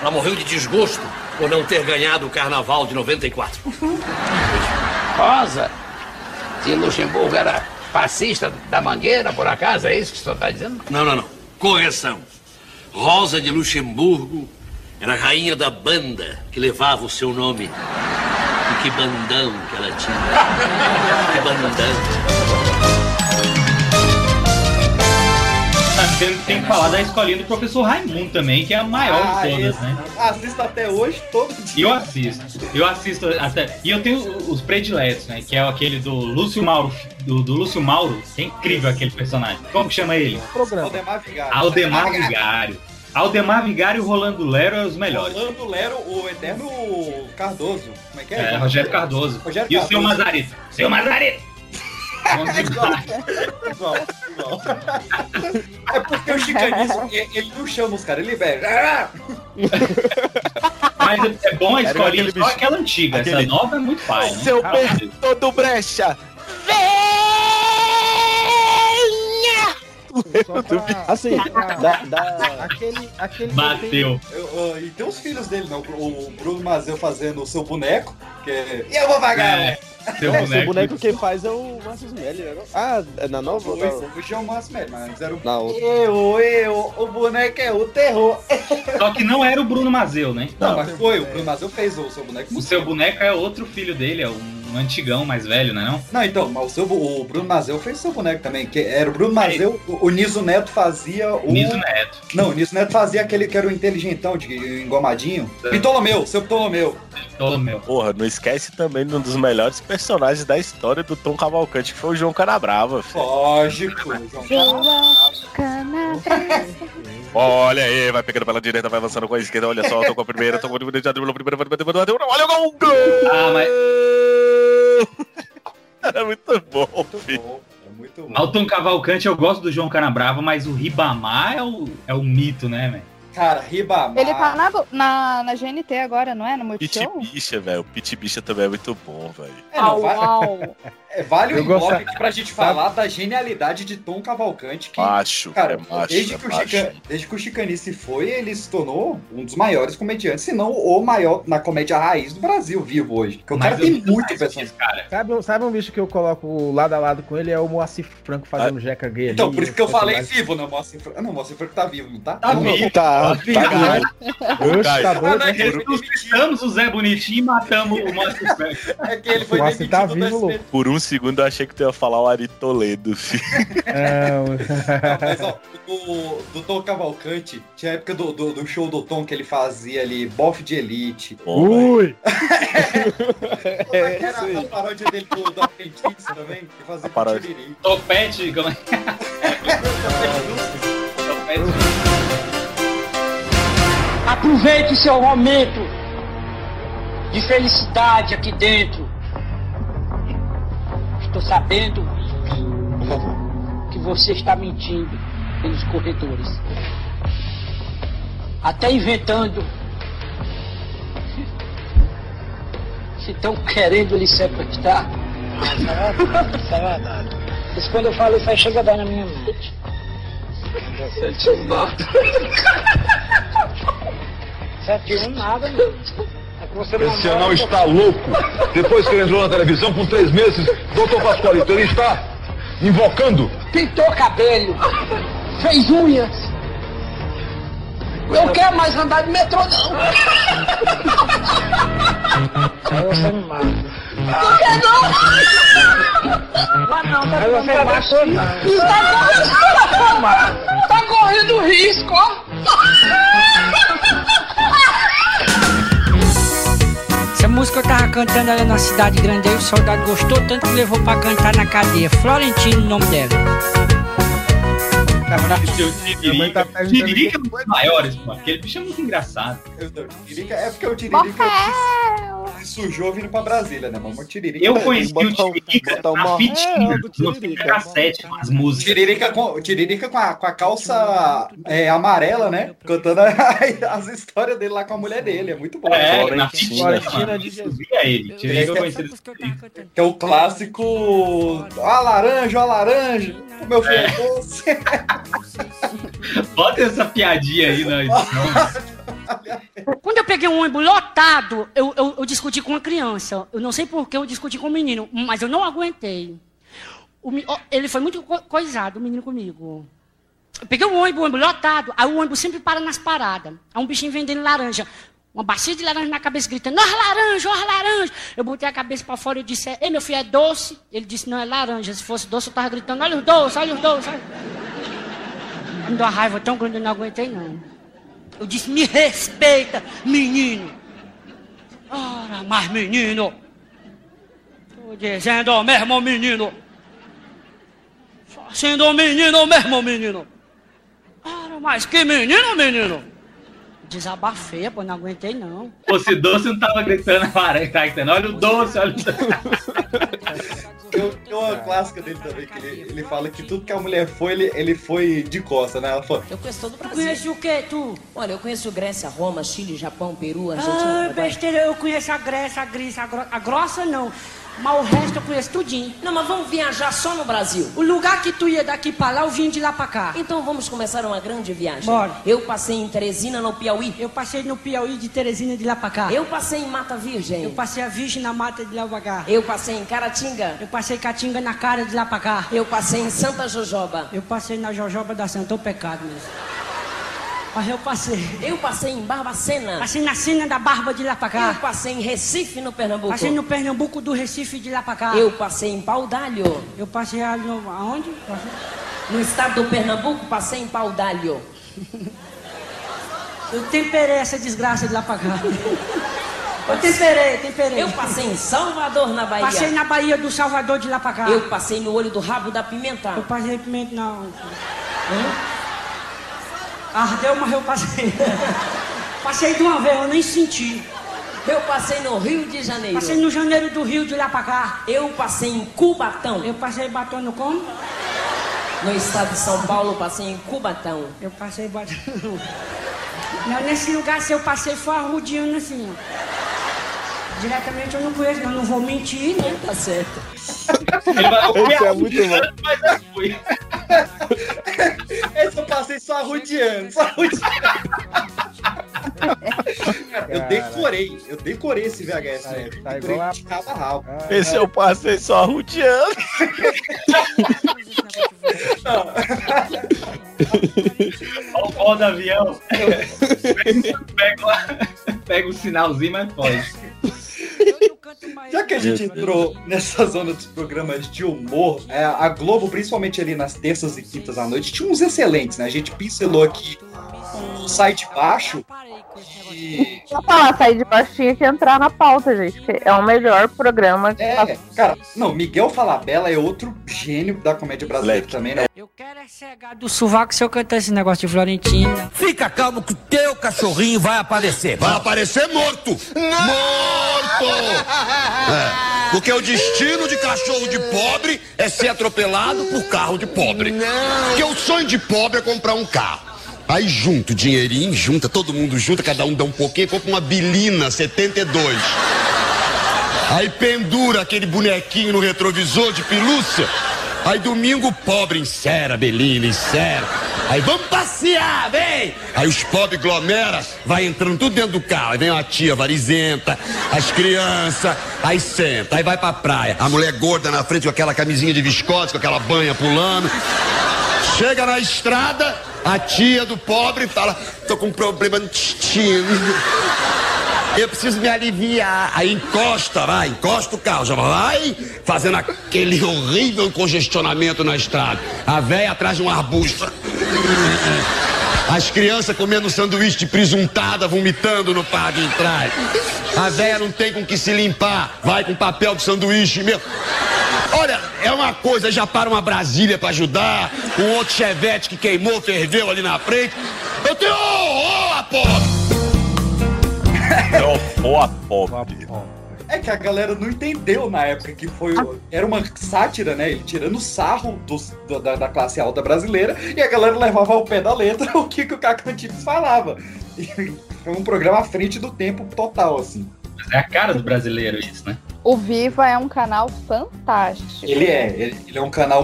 Ela morreu de desgosto por não ter ganhado o carnaval de 94. Rosa de Luxemburgo era fascista da Mangueira, por acaso? É isso que o senhor está dizendo? Não, não, não. Correção. Rosa de Luxemburgo era a rainha da banda que levava o seu nome. que bandão que ela tinha. Que bandão. Tem, tem que falar da escolinha do professor Raimundo também, que é a maior Ah, de todas, né? Assisto até hoje, todo dia. eu assisto. Eu assisto até. E eu tenho os prediletos, né? Que é aquele do Lúcio Mauro. Do, do Lúcio Mauro, que é incrível aquele personagem. Como que chama ele? Programa. Aldemar Vigário. Aldemar [laughs] Vigário. Aldemar Vigário e Rolando Lero é os melhores. Rolando Lero, o eterno Cardoso. Como é que é? É, Rogério Cardoso. Rogério e o seu Cardoso. Mazarito. Seu Mazarito! [laughs] Bom demais. É porque o chicanismo, [laughs] ele ele não chama os caras, ele. Ah! [laughs] Mas é bom a escolinha, só bicho- aquela antiga. Essa aquele- nova é muito pai, né? Seu Berto do Brecha! Só pra- Assim, pra- da, da- Aquele, aquele Bateu. Eu- eu- e tem os filhos dele, não. O Bruno Mazeu fazendo o seu boneco, que é. E eu vou pagar, É, né? seu É, boneco. seu boneco quem faz é o Márcio Smelly, né? não? Ah, é na nova? ou na- Hoje é o Márcio Melo, mas era o. Na outra. Eu, eu, o boneco é o terror. [laughs] Só que não era o Bruno Mazeu, né? Não, mas foi, o Bruno Mazeu fez o seu boneco. O seu boneco é outro filho dele, é um antigão mais velho, né? Não? Não, então, mas o, seu, o Bruno Mazeu fez seu boneco também, que era o Bruno Mazeu, o, o Niso Neto fazia o... Niso Neto. Não, o Niso Neto fazia aquele que era o inteligentão, de engomadinho. É. Ptolomeu, seu Ptolomeu. Todo meu. Porra, não esquece também de um dos melhores personagens da história do Tom Cavalcante, que foi o João Canabrava. filho. Lógico, João Olha aí, vai pegando pela direita, vai avançando com a esquerda. Olha só, tô com a primeira, tô com a primeira, já driblou a primeira, olha o gol! gol! Ah, mas [laughs] Era muito bom, filho. Bom, é muito bom. Alton Cavalcante eu gosto do João Canabrava, mas o Ribamar é o, é o mito, né, velho? Cara, Ribamar. Ele tá na, na, na GNT agora, não é? No Pit Multishow? Bicha, velho. O Pit Bicha também é muito bom, velho. É, não, au. [laughs] é, vale um gosto- bloco aqui pra gente falar da genialidade de Tom Cavalcante, que Macho, Cara, é macho, desde, é que o macho. Chica, desde que o Chicanice foi, ele se tornou um dos maiores comediantes, se não o maior na comédia raiz do Brasil vivo hoje. Porque o cara eu tem muito personagem. esse cara. Sabe, um- sabe um bicho que eu coloco lado a lado com ele? É o Moacir Franco fazendo jeca gay ali. Então, por isso que eu falei vivo, né? Moacir Franco. Ah, não, Moacir Franco tá vivo, não tá? Tá não, vivo. Tá, Tá tá. Oxe, tá Ah, doido, né? é que ele foi demitido. Ressuscitamos o Zé Bonitinho e matamos o Márcio Franco. É que ele foi Moacir demitido tá do vivo. Por um segundo eu achei que tu ia falar o Ari Toledo, filho. Não, Não, mas ó, do, do Tom Cavalcante, tinha a época do, do, do show do Tom que ele fazia ali, bofe de elite. Bom. Ui! Como é que [laughs] era a paródia dele do, do Aprendiz também? Que fazia. Topete, como é? [laughs] Topete. Aproveite seu momento de felicidade aqui dentro. Estou sabendo que você está mentindo pelos corredores. Até inventando. Se estão querendo lhe sequestrar. Isso é verdade. Isso quando eu falo isso aí chega a dar na minha mente. Você te mata. Sete um nada, meu. É que você Esse mora, anão está louco. Depois que ele entrou na televisão por três meses, doutor Pascoalito, ele está invocando. Pintou cabelo, fez unhas. Eu quero mais andar de metrô, não. Aí você me mata. Por que não? Mas não, tá Aí você matou, não. Tá, tá correndo risco, ó. Música eu tava cantando ali na cidade grande, aí o soldado gostou tanto que levou pra cantar na cadeia. Florentino, o nome dela. Tá Tiririca. Tiririca é um dos maiores, pô. Aquele bicho é muito engraçado. Eu- Tiririca- É porque o Tiririca se, se sujou vindo pra Brasília, né, mano? O Tiririca. Eu conheci o botar um- Tiririca botar na uma- fitinha, É, do no cassete com as músicas. Tiririca com, Tiririca com, a, com a calça é, amarela, né? Cantando [laughs] as histórias dele lá com a mulher dele. É muito bom. É, Florentina. na fitinha, mano. de Jesus. Via ele. Tiririca eu conheci ele. Que é o clássico. A laranja, a laranja. O meu filho é doce. [laughs] Bota essa piadinha aí na [laughs] edição. Quando eu peguei um ônibus lotado, eu, eu, eu discuti com uma criança. Eu não sei por que eu discuti com um menino, mas eu não aguentei. O ele foi muito co- coisado, o menino comigo. Eu peguei um ônibus, o ônibus lotado, aí o ônibus sempre para nas paradas. Aí um bichinho vendendo laranja. Uma bacia de laranja na cabeça, gritando, ó laranja, ó laranja. Eu botei a cabeça para fora e disse, ei meu filho, é doce? Ele disse, não, é laranja. Se fosse doce, eu tava gritando, olha os doces, olha os doces. Me deu uma raiva tão grande, eu não aguentei não. Eu disse, me respeita, menino. Ora, mas menino. Tô dizendo mesmo, menino. Sendo menino mesmo, menino. Ora, mas que menino, menino. Desabafei, pô, não aguentei não. Pô, se doce não tava gritando [laughs] tá gritando, olha o doce, olha o doce. [laughs] Tem tem uma clássica dele também, que ele, ele fala que tudo que a mulher foi, ele, ele foi de costa, né? Ela falou, Eu conheço todo o Tu Brasil. conhece o quê, tu? Olha, eu conheço Grécia, Roma, Chile, Japão, Peru, Argentina. Ah, besteira, eu conheço a Grécia, a Grécia, a, gro... a grossa não. Mas o resto eu conheço tudinho. Não, mas vamos viajar só no Brasil. O lugar que tu ia daqui pra lá, eu vim de lá pra cá. Então vamos começar uma grande viagem. Bora. Eu passei em Teresina, no Piauí. Eu passei no Piauí de Teresina de lá pra cá. Eu passei em Mata Virgem. Eu passei a Virgem na mata de lá pra cá. Eu passei em Caratinga. Eu passei Catinga na cara de lá pra cá. Eu passei em Santa Jojoba. Eu passei na Jojoba da Santa, o pecado mesmo. Mas eu passei. Eu passei em Barbacena. Passei na cena da barba de lá pra Eu cá. passei em Recife, no Pernambuco. Passei no Pernambuco do Recife de lá pra cá. Eu passei em Paudalho. Eu passei aonde? Passei- No estado do Pernambuco, passei em Paudalho. [laughs] Eu temperei essa desgraça de lá pra cá. [laughs] Eu temperei, temperei. Eu passei em Salvador, na Bahia. Passei na Bahia do Salvador de lá pra cá. Eu passei no olho do rabo da pimenta. Eu passei pimenta não. Ardeu, mas eu passei. [laughs] passei de uma vez, eu nem senti. Eu passei no Rio de Janeiro. Passei no janeiro do Rio de lá pra cá. Eu passei em Cubatão. Eu passei batendo como? No estado de São Paulo, passei em Cubatão. Eu passei batendo. Não, nesse lugar, se eu passei, foi arrudeando assim, ó. Diretamente eu não conheço, não, não vou mentir, né? Tá certo. Ele vai, eu Esse é muito bom. mas eu fui. [laughs] esse eu passei só arrudeando, só eu decorei, eu decorei esse VHS, né? tá Decorei igual a- de cabo a rabo. Esse eu passei só rodeando. Olha o pó do avião. [laughs] Pega o sinalzinho, mas pode. Já que a gente entrou nessa zona dos programas de humor, é, a Globo, principalmente ali nas terças e quintas à noite, tinha uns excelentes, né? A gente pincelou aqui o Sai de Baixo. E, Só falar, sair de baixo tinha que entrar na pauta, gente. que é o melhor programa que é, cara, não, Miguel Falabella é outro gênio da comédia brasileira também, né? Eu quero é cegar do sovaco se eu cantar esse negócio de Florentina. Fica calmo que o teu cachorrinho vai aparecer. Vai aparecer morto! Morto! É, porque o destino de cachorro de pobre é ser atropelado por carro de pobre. Porque o sonho de pobre é comprar um carro. Aí junta o dinheirinho, junta, todo mundo junta, cada um dá um pouquinho, compra uma bilina 72. Aí pendura aquele bonequinho no retrovisor de pelúcia. Aí domingo pobre encera a belina, encera. Aí vamos passear, vem! Aí os pobres glomera, vai entrando tudo dentro do carro. Aí vem uma tia varizenta, as crianças, aí senta, aí vai pra praia. A mulher gorda na frente com aquela camisinha de viscose, com aquela banha pulando. Chega na estrada, a tia do pobre fala: tô com problema no intestino. Eu preciso me aliviar. Aí encosta, vai, encosta o carro, já vai fazendo aquele horrível congestionamento na estrada. A véia atrás de um arbusto. As crianças comendo sanduíche de presuntada, vomitando no par de trás. A véia não tem com que se limpar, vai com papel de sanduíche mesmo. Olha, é uma coisa, já para uma Brasília pra ajudar, um outro chevette que queimou, ferveu ali na frente. Eu tenho horror a pobre. Ó, pobre. É que a galera não entendeu na época que foi. Era uma sátira, né? Ele tirando sarro dos- do- da, da classe alta brasileira e a galera levava ao pé da letra [laughs] o que, que o Cacantips falava. E foi um programa à frente do tempo total, assim. É a cara do brasileiro isso, né? O Viva é um canal fantástico. Ele é, ele, ele é um canal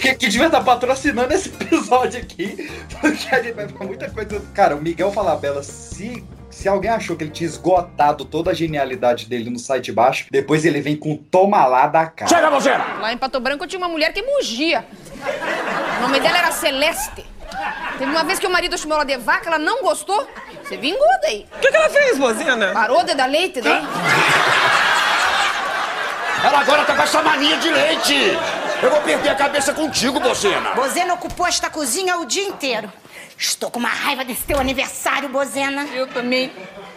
que, que devia estar patrocinando esse [laughs] episódio aqui, porque a gente vai falar muita coisa. Cara, o Miguel Falabella, se, se alguém achou que ele tinha esgotado toda a genialidade dele no site baixo, depois ele vem com toma lá da cara. Chega, você! Lá em Pato Branco tinha uma mulher que mugia. O nome dela era Celeste. Teve uma vez que o marido chamou ela de vaca, ela não gostou. Você vingou daí. O que, que ela fez, Bozena? Parou de dar leite daí. Ela agora tá com essa mania de leite. Eu vou perder a cabeça contigo, Bozena. Bozena ocupou esta cozinha o dia inteiro. Estou com uma raiva desse teu aniversário, Bozena. Eu também.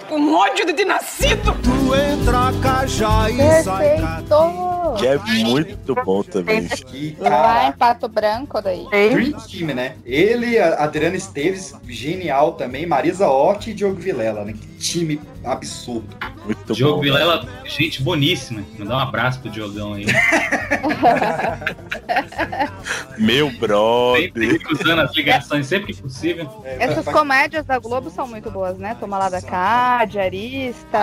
Com ódio de ter nascido. Tu entra cajá e sai Perfeito! Que é muito bom também. E, Lá em Pato Branco daí. Dream Team, né? Ele, a Adriana Esteves, genial também, Marisa Hort e Diogo Vilela, né? Que time absurdo. Muito Diogo bom. Vilela, gente boníssima. Mandar um abraço pro Diogão aí. [laughs] Meu brother. Sempre cruzando as ligações sempre que possível. Essas comédias da Globo são muito boas, né? Toma lá da cá, diarista,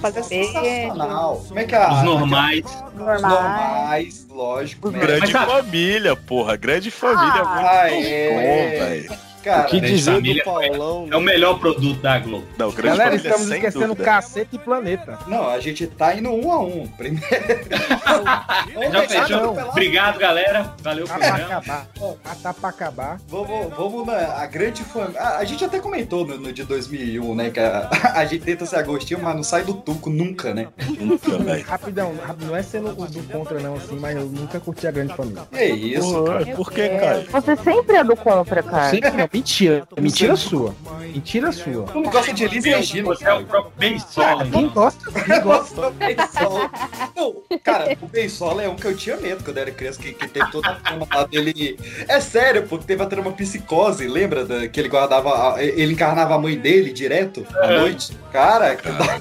fazer beijo. Sensacional. Como é que é a... Os normais. Os Normais. Normais, lógico. né? Grande Mas família, porra. Grande família é muito Ah, bom, é. velho. Cara, O que dizer do Paulão? É o melhor produto da Globo. Não, Galera, estamos esquecendo dúvida. Cacete e Planeta. Não, a gente tá indo um a um. Primeiro. [laughs] Já fechou? Obrigado, galera. Valeu Tá pra acabar. Ah, tá pra acabar. Vamos, vamos na a grande família. A, a gente até comentou no, no de 2001, né? Que a, [laughs] a gente tenta ser Agostinho, mas não sai do tuco nunca, né? Nunca, velho. Rapidão, não é sendo o do contra, não, assim, mas eu nunca curti a grande família. É isso, Porra, cara. por que, cara? Você sempre é do contra, cara. Sempre mentira. Mentira sua. Mentira sua. Tu não gosta de Elis Regina, Você é o próprio Ben Sola. Quem gosta? [laughs] Quem gosta? Do Bensola. Não, cara, o Bensola é um que eu tinha medo quando eu era criança, que, que teve toda a trama lá dele. É sério, porque teve a trama psicose, lembra? Da, que ele guardava. a- ele encarnava a mãe dele direto à noite. Cara,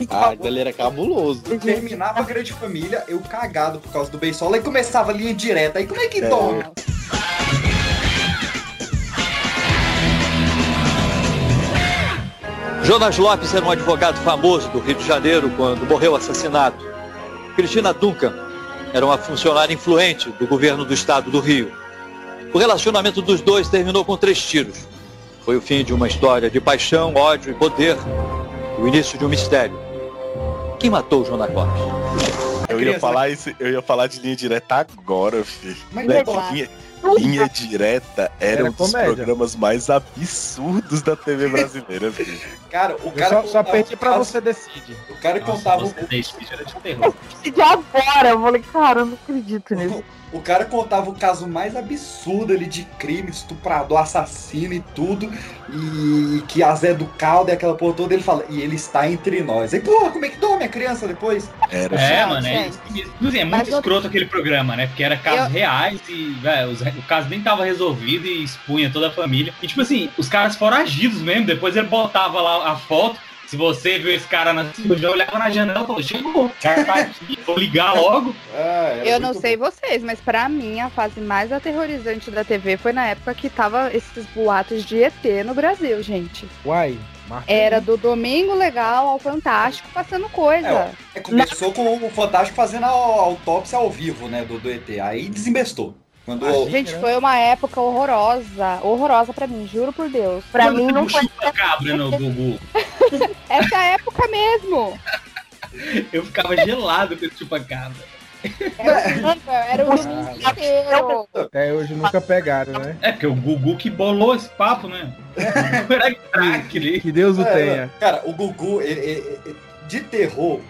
Ah, ele era cabuloso. terminava a grande família, eu cagado por causa do Bensola, e começava a linha direta. Aí como é que dorme? Jonas Lopes era um advogado famoso do Rio de Janeiro quando morreu assassinado. Cristina Duncan era uma funcionária influente do governo do estado do Rio. O relacionamento dos dois terminou com três tiros. Foi o fim de uma história de paixão, ódio e poder. O início de um mistério. Quem matou o Jonas Lopes? Eu ia falar isso, eu ia falar de linha direta agora, filho. Mas é. Linha, direta era, Era um dos comédia. programas mais absurdos da TV brasileira, filho. Cara, o Eu cara. só, só contava perdi pra você decide. O cara Nossa, contava. você deixa era de terror. De agora, eu falei, cara, eu não acredito nisso. [laughs] O cara contava o caso mais absurdo ali de crime, estuprador, assassino e tudo. E que a Zé do Caldo e aquela porra toda, ele fala, e ele está entre nós. Aí, porra, como é que dorme a criança depois? Era. É, Gente, mano, é. Inclusive, é muito Mas eu- escroto aquele programa, né? Porque era casos Eu- reais e, velho, os- o caso nem tava resolvido e expunha toda a família. E, tipo assim, os caras foragidos mesmo. Depois ele botava lá a foto. Se você viu esse cara na eu já olhava na janela e falou, chegou, tá aqui, vou ligar logo. Ah, era Eu não sei vocês, mas pra mim a fase mais aterrorizante da TV foi na época que tava esses boatos de ET no Brasil, gente. Uai, marca. Era do Domingo Legal ao Fantástico passando coisa. É, começou com o Fantástico fazendo a autópsia ao vivo, né, do, do ET. Aí desembestou. Quando Gente, foi uma época horrorosa. Horrorosa pra mim, juro por Deus. Pra Quando mim não foi. chupa-cabra no Gugu. [laughs] Essa época mesmo. Eu ficava gelado com esse chupa-cabra. Era o domingo inteiro. Até hoje nunca pegaram, né? É, porque o Gugu que bolou esse papo, né? [laughs] Era craque ali. Que Deus o É, tenha. Cara, o Gugu, ele- ele- ele- de terror,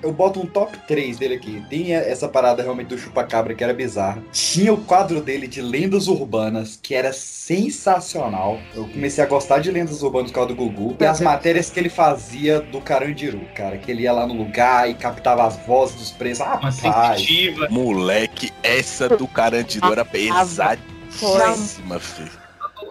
eu boto um top 3 dele aqui. Tem essa parada realmente do chupacabra que era bizarra. Tinha o quadro dele de lendas urbanas, que era sensacional. Eu comecei a gostar de lendas urbanas por causa do Gugu. E as matérias que ele fazia do Carandiru, cara. Que ele ia lá no lugar e captava as vozes dos presos. Ah, Uma. Moleque, essa do Carandiru era pesadíssima, filho.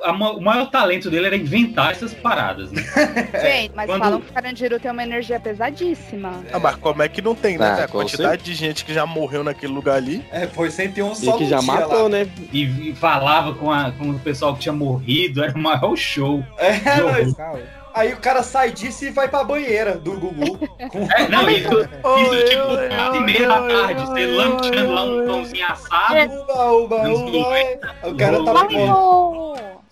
O maior talento dele era inventar essas paradas, né? [laughs] Gente, mas Quando- falam que o Carandiru tem uma energia pesadíssima. Ah, mas como é que não tem, né? Ah? A quantidade de gente que já morreu naquele lugar ali. é, foi 101 E só que no já matou, lá. né? E, e falava com, a- com o pessoal que tinha morrido, era o maior show. É, [laughs] aí o cara sai disso e vai pra banheira do Gugu. Com- [laughs] É, não, isso, isso tipo, quatro e meia da tarde, você lanchando lá um pãozinho assado. Uba, uba, uba. O cara Uba. tava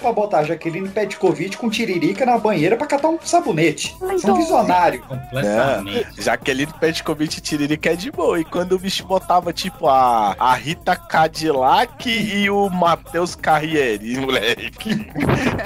Pra botar a Jaqueline Petkovic com tiririca na banheira pra catar um sabonete. São visionário. É, Jaqueline Petkovic e Tiririca é de boa. E quando o bicho botava, tipo, a, a Rita Cadillac e o Matheus Carrieri, [laughs] moleque.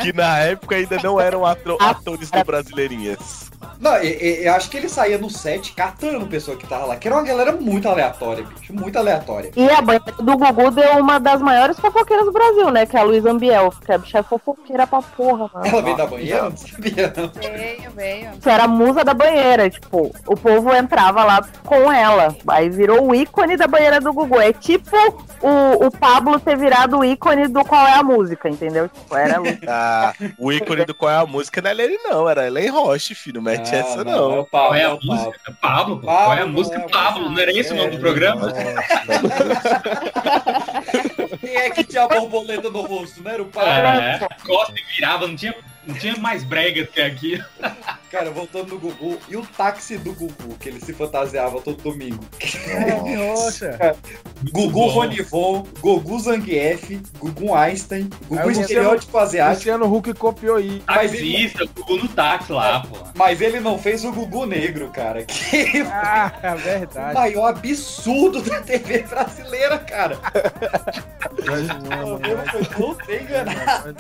que na época ainda não eram atro- atores do Brasileirinhas. Não, e- e- eu acho que ele saía no set catando pessoa que tava lá, que era uma galera muito aleatória, bicho. Muito aleatória. E a banheira do Gugu deu uma das maiores fofoqueiras do Brasil, né? Que é a Luísa Ambiel. Que a bicha é fofoqueira pra porra, mano. Ela veio da banheira? Não sabia, não. Veio, veio. Isso era a musa da banheira, tipo, o povo entrava lá com ela. Aí virou o ícone da banheira do Gugu. É tipo o, o Pablo ter virado o ícone do qual é a música, entendeu? Tipo, era [laughs] Ah, o ícone do qual é a música não é ele, não. Era Ellen Roche, filho. Não mete Ah, essa, não, não. é o Pablo, Qual é é a o música? Pablo. Pablo, Qual é a música é, Pablo? Não era esse o nome do programa? [laughs] Quem é que tinha a borboleta no rosto, né? Era o Pablo. É, costa e virava, não tinha, não tinha mais brega que aqui. [laughs] Cara, voltando no Gugu, e o táxi do Gugu, que ele se fantasiava todo domingo? Nossa. Gugu. Ronivon, Gugu Zangief, Gugu Einstein, Gugu o Estereótipo Asiático. Luciano Huck copiou aí. Mas ele, Taxista, o Gugu no táxi lá, pô. mas ele não fez o Gugu Negro, cara. Que Ah, é o verdade. maior absurdo da TV brasileira, cara. Eu não sei enganado.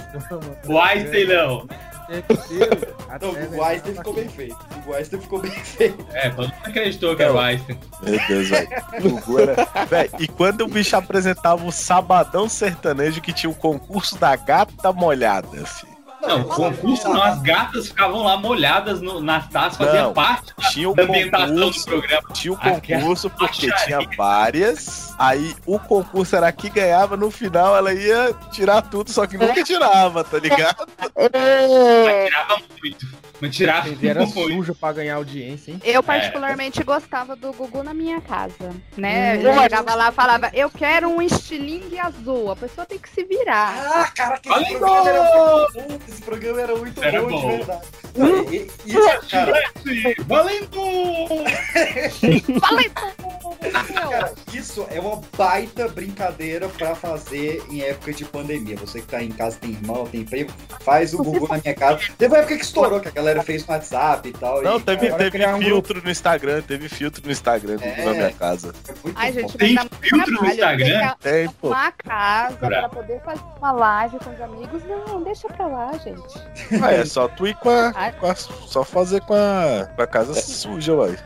O Einstein não. Não, o Einstein ficou bem feito. O Einstein ficou bem [laughs] feito. É, todo mundo acreditou que era o Einstein. Meu Deus, velho. [laughs] Véi, E quando o bicho apresentava o Sabadão Sertanejo, que tinha o concurso da gata molhada, filho. Não, o concurso não, as gatas ficavam lá molhadas no- nas taças, fazia Não, parte da, Tinha o da ambientação concurso, do programa. tinha o concurso porque tinha várias. Aí o concurso era que ganhava, no final ela ia tirar tudo, só que nunca tirava, tá ligado? Mas tirava muito. Mas tirava Ele era [laughs] sujo pra ganhar audiência, hein? Eu particularmente gostava do Gugu na minha casa, né? Hum. Ele chegava lá e falava, eu quero um estilingue azul. A pessoa tem que se virar. Ah, cara, que esse programa era só! muito bom. Esse programa era muito Era bom, bom. de verdade. Não, e- e- isso, cara, Valendo! [laughs] cara, isso é uma baita brincadeira pra fazer em época de pandemia. Você que tá em casa, tem irmão, tem primo, faz o Gugu na minha casa. Teve uma época que estourou, que a galera fez no WhatsApp e tal. Não, e, teve, teve um filtro no Instagram, teve filtro no Instagram É. na minha casa. é muito Ai, bom. gente, Tem filtro no. Instagram? Tem pô. arrumar a casa Pra- pra poder fazer uma live com os amigos. Não, deixa pra lá, gente. Ah, é só tu ir com a, com a- Só fazer com a, com a casa suja, uai.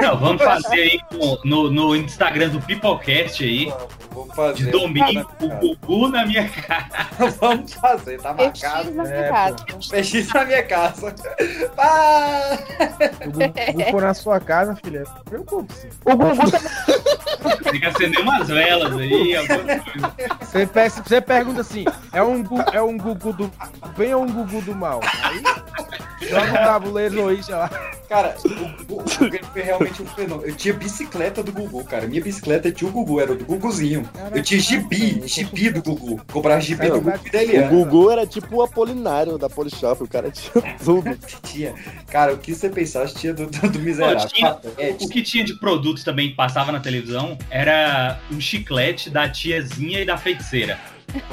Não, vamos fazer aí no, no, no Instagram do Pipocast aí, Vamos fazer. de domingo, o Gugu na minha casa. Vamos fazer, tá marcado. na minha É, casa. PX na minha casa. Ah! O Gugu for na sua casa, filha. Preocupe-se. O Gugu também. Tem que acender umas velas aí. Você, pe- você pergunta assim: é um, é um Gugu do bem ou um Gugu do mal? Aí joga o tabuleiro no Isha lá. Cara, o, o, o Gugu realmente um fenômeno. Eu tinha bicicleta do Gugu, cara. Minha bicicleta tinha o Gugu, era o do Guguzinho. Eu tinha gibi, gibi do Gugu. Comprava gibi do Gugu e da O. Gugu era tipo o Apolinário da Polishop, o cara tinha [laughs] tudo. Tinha. Cara, o que você pensasse tinha do, do, do Pô, miserável. tinha- o que tinha de produtos também que passava na televisão era um chiclete da tiazinha e da feiticeira.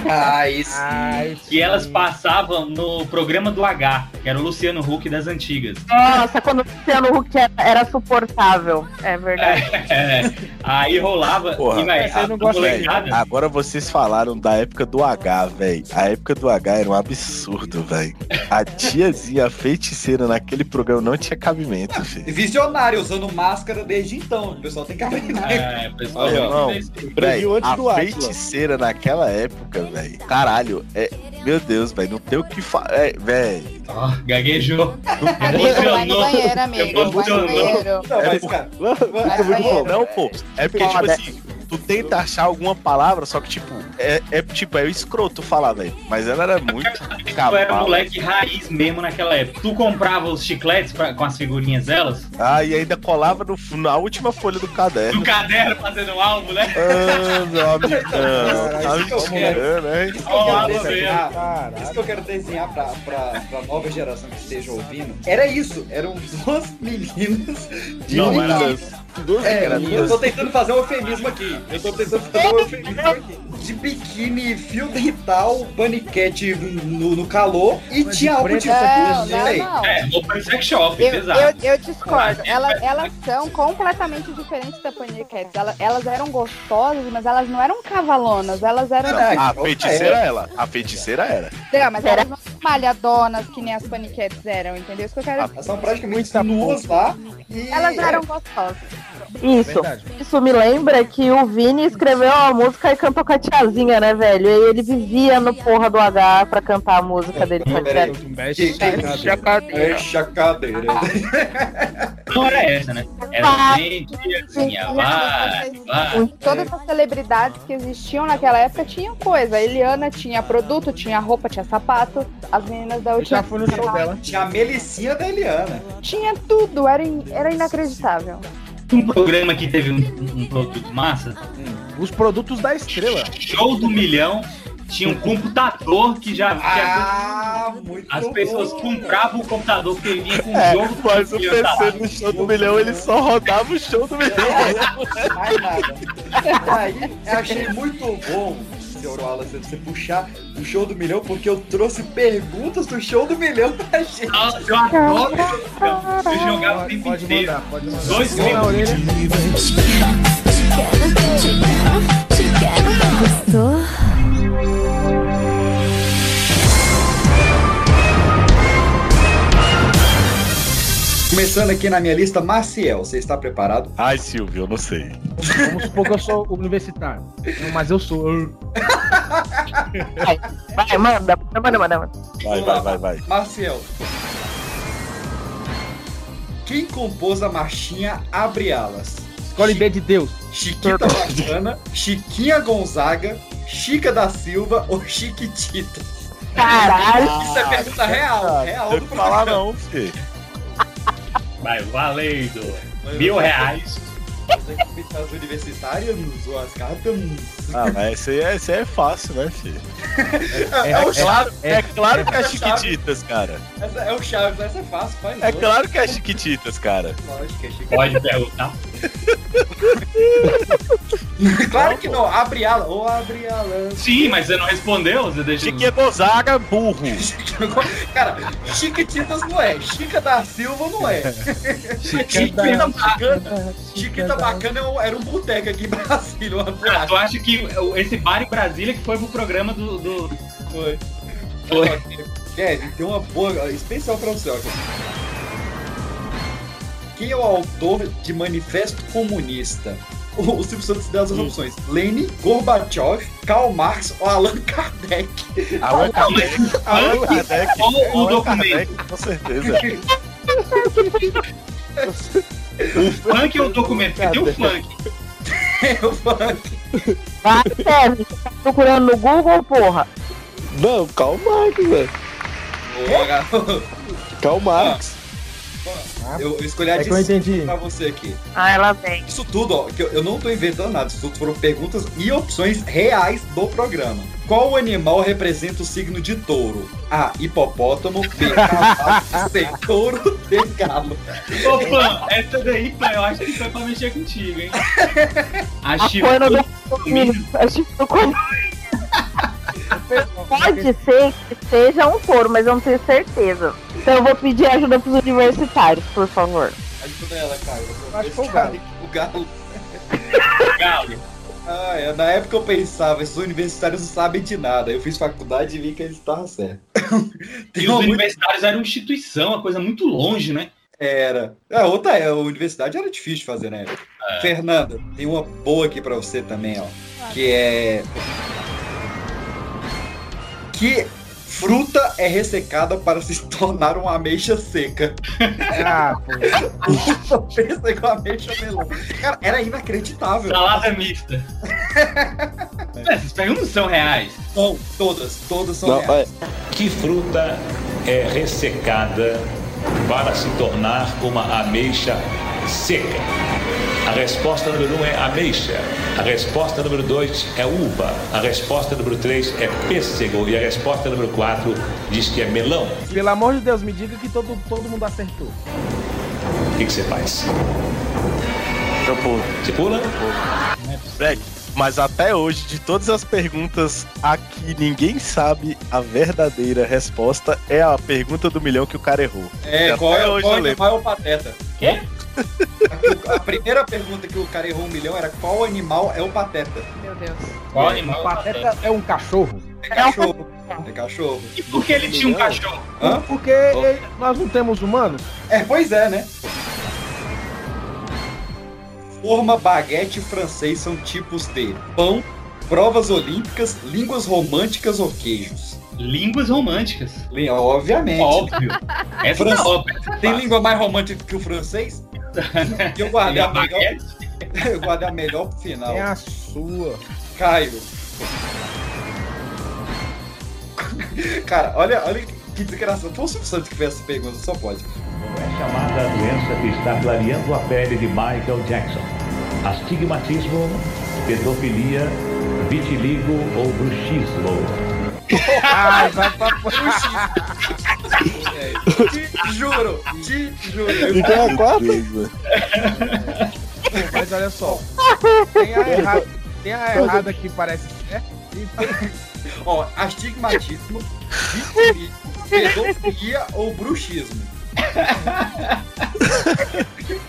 Ah. Ai, Que elas passavam no programa do H, que era o Luciano Huck das antigas. Nossa, quando o Luciano Huck era, era suportável. É verdade. É, aí rolava. Porra. e, véi, É, você a não gosta Agora vocês falaram da época do H, velho. A época do H era um absurdo, velho. A tiazinha feiticeira naquele programa não tinha cabimento, filho. Visionário, usando máscara desde então. O pessoal tem que aprender. É, pessoal, Não, velho, antes a feiticeira naquela época, velho. Caralho, é. Meu Deus, velho, não tem o que falar. É, velho. ó, gaguejou. Vai no banheiro, amigo. Vai no banheiro. Não, mas, cara. Não, pô. É porque, tipo assim, tu tenta achar alguma palavra, só que, tipo, é, é tipo, é o escroto falar, velho. Mas ela era muito [laughs] Tu era moleque raiz mesmo naquela época. Tu comprava os chicletes pra- com as figurinhas delas, Ah, e ainda colava no, na última folha do caderno. no caderno fazendo um álbum, né? Ah, meu [laughs] amigão. Tá me tirando, hein? Isso que eu Ó, quero água desenhar, Caralho. isso que eu quero desenhar pra, pra, pra nova geração que esteja ouvindo, era isso. Eram duas meninas de Não, Meninas. Duas É, meninas. eu tô tentando fazer um eufemismo aqui. Eu tô tentando fazer um eufemismo aqui. De biquíni fio dental, paniquete no, no calor e tinha álcool de Não, fogo não, também. não. É, de sex shop, Eu, pesado. eu, eu discordo. Ela- elas são completamente diferentes da Paniquetes. Elas, elas eram gostosas, mas elas não eram cavalonas. Elas eram. A feiticeira ela. A feiticeira era. Não, mas elas não eram malhadonas que nem as paniquetes eram, entendeu? Isso que eu quero dizer. Elas são praticamente nuas lá. E Elas eram gostosas. Isso. Isso me lembra que o Vini escreveu a música e cantou com a tiazinha, né, velho? E aí ele vivia no porra do H pra cantar a música dele com a tiazinha. Mexe a cadeira. Mexe a cadeira. [laughs] Não era essa, né? Era gente, assim, vai, vai. Todas as celebridades que existiam naquela época tinham coisa. A Eliana tinha produto, tinha roupa, tinha sapato. As meninas da última. Tinha a Melicinha da Eliana. Tinha tudo, era, in- era inacreditável. Um programa que teve um, um- produto massa. Os produtos da estrela. Show do milhão. Tinha um computador que já. que Ah, muito as pessoas compravam o computador porque ele vinha com um É, jogo mas o que ia tá. PC no show do milhão, ele só rodava o show do milhão. Mais nada. Aí eu achei muito bom, senhor Wallace, você puxar o show do milhão, porque eu trouxe perguntas do show do milhão pra gente. Nossa, eu adoro o show do milhão. Eu jogava o tempo inteiro. Dois Mão na Começando aqui na minha lista, Maciel, você está preparado? Ai, Silvio, eu não sei. Vamos supor que eu sou universitário. Mas eu sou. Vai, vai, manda, manda, manda, manda. Vai, vai, vai, vai. Marcel. Quem compôs a marchinha Abre Alas? Escolhe B de Deus. Chiquita Bacana, Chiquinha Gonzaga, Chica da Silva ou Chiquitita? Caralho! Isso é pergunta real, real Não falar não, filho. Vai, valendo. Mil reais. As universitárias ou as cartas. Ah, mas esse aí, é- esse aí é fácil, né, filho? É, É, o claro, Chaves. é claro que é. Chiquititas, cara. Essa é o Chaves, essa é fácil, faz É claro que é Chiquititas, cara. Lógico que é Chiquititas. Pode perguntar. [laughs] [laughs] Claro que não, abre ala, ou abre ala. Sim, mas você não respondeu? Você deixa. Chiquinha Gonzaga, burro. [laughs] Cara, Chiquititas não é, Chica da Silva não é. Chiquita da- Bacana. Chiquita Bacana é era um boteco aqui em Brasília, uma Ah, tu acha que esse bar em Brasília que foi pro programa do. do... Foi. Foi. Kevin, tem uma boa especial pra você, ó. Quem é o autor de Manifesto Comunista? O [laughs] o Silvio Santos deu as opções: Lenin, Gorbachev, Karl Marx ou Allan Kardec? Allan Kardec. Allan Kardec. Ou o documento. Kardec, com certeza. O funk ou o documento? Porque tem o funk. É o [laughs] funk. Vai, Sérgio, você tá procurando no Google, porra? Não, Karl Marx, velho. Boa, garoto. Karl Marx. Eu, eu escolhi a É que eu pra você aqui. Ah, ela vem. Isso tudo, ó, que eu, eu não tô inventando nada, isso tudo foram perguntas e opções reais do programa. Qual animal representa o signo de touro? A. Hipopótamo. B. Cavalo. C. Touro. D. Galo. Ô, Pan, essa daí, Pan, eu acho que foi pra mexer contigo, hein? A A Chico. foi no condomínio. A gente no condomínio. [laughs] Pode ser que seja um touro, mas eu não tenho certeza. Então eu vou pedir ajuda pros universitários, por favor. Ajuda ela, cara. Acho que foi o galo. O galo. [laughs] Galo. Ah, é, na época eu pensava, esses universitários não sabem de nada. Eu fiz faculdade e vi que eles estavam certos. [coughs] E os universitários eram instituição, uma coisa muito longe, né? Era. A outra é, a universidade era difícil de fazer na época. Fernanda, tem uma boa aqui pra você também, ó. Que é. [laughs] Que fruta é ressecada para se tornar uma ameixa seca? Ah, pô. Só pensa com ameixa melão. Cara, era inacreditável. Salada mista. Essas perguntas são reais. Não, todas, todas são Não, reais. é, Que fruta é ressecada para se tornar uma ameixa seca? A resposta número um é ameixa. A resposta número dois é uva. A resposta número três é pêssego. E a resposta número quatro diz que é melão. Pelo amor de Deus, me diga que todo, todo mundo acertou. O que, que você faz? Eu pulo. Você pula? Break. Mas até hoje, de todas as perguntas aqui, ninguém sabe a verdadeira resposta. É a pergunta do milhão que o cara errou. É, qual é, hoje qual eu é, qual é o pateta? Quê? A primeira pergunta que o cara errou um milhão era qual animal é o pateta? Meu Deus. Qual O animal? pateta é um cachorro. É cachorro. É cachorro. E por que ele tinha um cachorro? Hã? Porque ele- nós não temos humanos. É, pois é, né? Forma, baguete e francês são tipos de pão, provas olímpicas, línguas românticas ou queijos. Línguas românticas. Obviamente. Óbvio. Essa Fran- não, essa Tem língua mais romântica que o francês? E [laughs] eu guardei a a melhor. [laughs] Eu guardei a melhor pro final. É a sua. Caio. Cara, olha, olha que desgraçado. Foi o Silvio Santos que fez essa pergunta, só pode. É chamada a doença que está clareando a pele de Michael Jackson. Astigmatismo, pedofilia, vitiligo ou bruxismo. Ai, vai pra [laughs] Te juro, te juro. E quem é quarta? Mas olha só. Tem a errada, tem a errada que parece certo. e tem- Ó, astigmatismo, vitiligo, pedofilia ou bruxismo.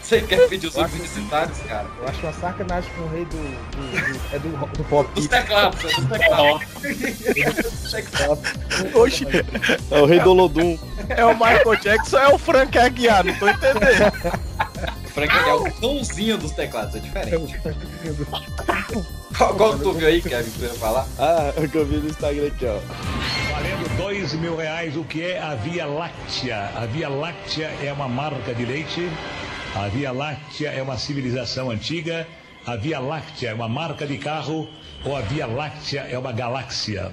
Você quer pedir os publicitários, cara? Eu acho uma sacanagem com o rei do. do- do- é do, do pop. Dos teclados, é dos teclados. [laughs] Oxi, É o rei do Olodum. é o Michael Jackson, é o Frank Aguiar, não tô entendendo. [laughs] Frank é o cãozinho dos teclados, é diferente. [laughs] Qual, qual tu viu aí, Kevin, que tu ia falar? Ah, o que eu vi no Instagram aqui, ó. Valendo dois mil reais, o que é a Via Láctea? A Via Láctea é uma marca de leite. A Via Láctea é uma civilização antiga. A Via Láctea é uma marca de carro. Ou a Via Láctea é uma galáxia?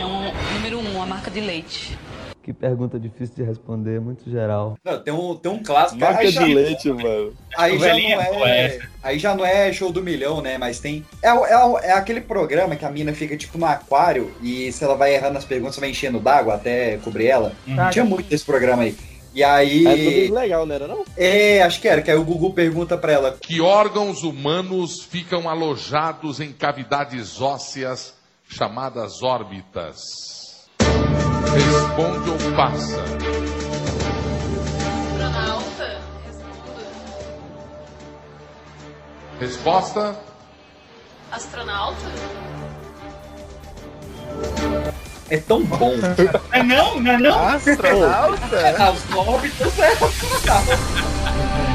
É um número um, a marca de leite. Que pergunta difícil de responder, muito geral. Não, tem um, tem um clássico. Marca aí já- de leite, mano. Aí já, não é é, aí já não é show do milhão, né? Mas tem. É, o- é, o- é aquele programa que a mina fica tipo no aquário e se ela vai errando as perguntas, vai enchendo d'água até cobrir ela. Uhum. Tinha muito desse programa aí. E aí. É tudo legal, não era não? É, acho que era, que aí o Gugu pergunta pra ela. Que órgãos humanos ficam alojados em cavidades ósseas chamadas órbitas? Responde ou passa? Astronauta. Resposta? Astronauta? É tão bom. É não, não é não? Astronauta? [laughs] As órbitas é astronauta. [laughs]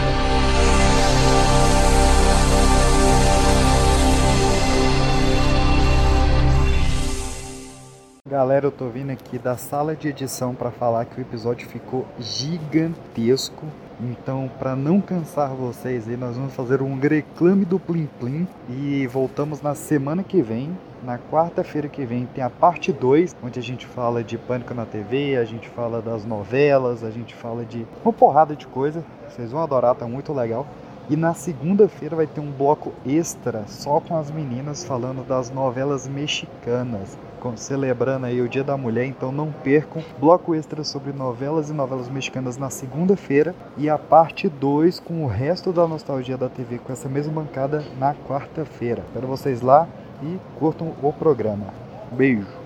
Galera, eu tô vindo aqui da sala de edição para falar que o episódio ficou gigantesco. Então, para não cansar vocês aí, nós vamos fazer um reclame do Plim Plim e voltamos na semana que vem. Na quarta-feira que vem tem a parte 2, onde a gente fala de Pânico na TV, a gente fala das novelas, a gente fala de uma porrada de coisa. Vocês vão adorar, tá muito legal. E na segunda-feira vai ter um bloco extra só com as meninas falando das novelas mexicanas, celebrando aí o Dia da Mulher, então não percam. Bloco extra sobre novelas e novelas mexicanas na segunda-feira e a parte 2 com o resto da nostalgia da TV com essa mesma bancada na quarta-feira. Espero vocês lá e curtam o programa. Beijo.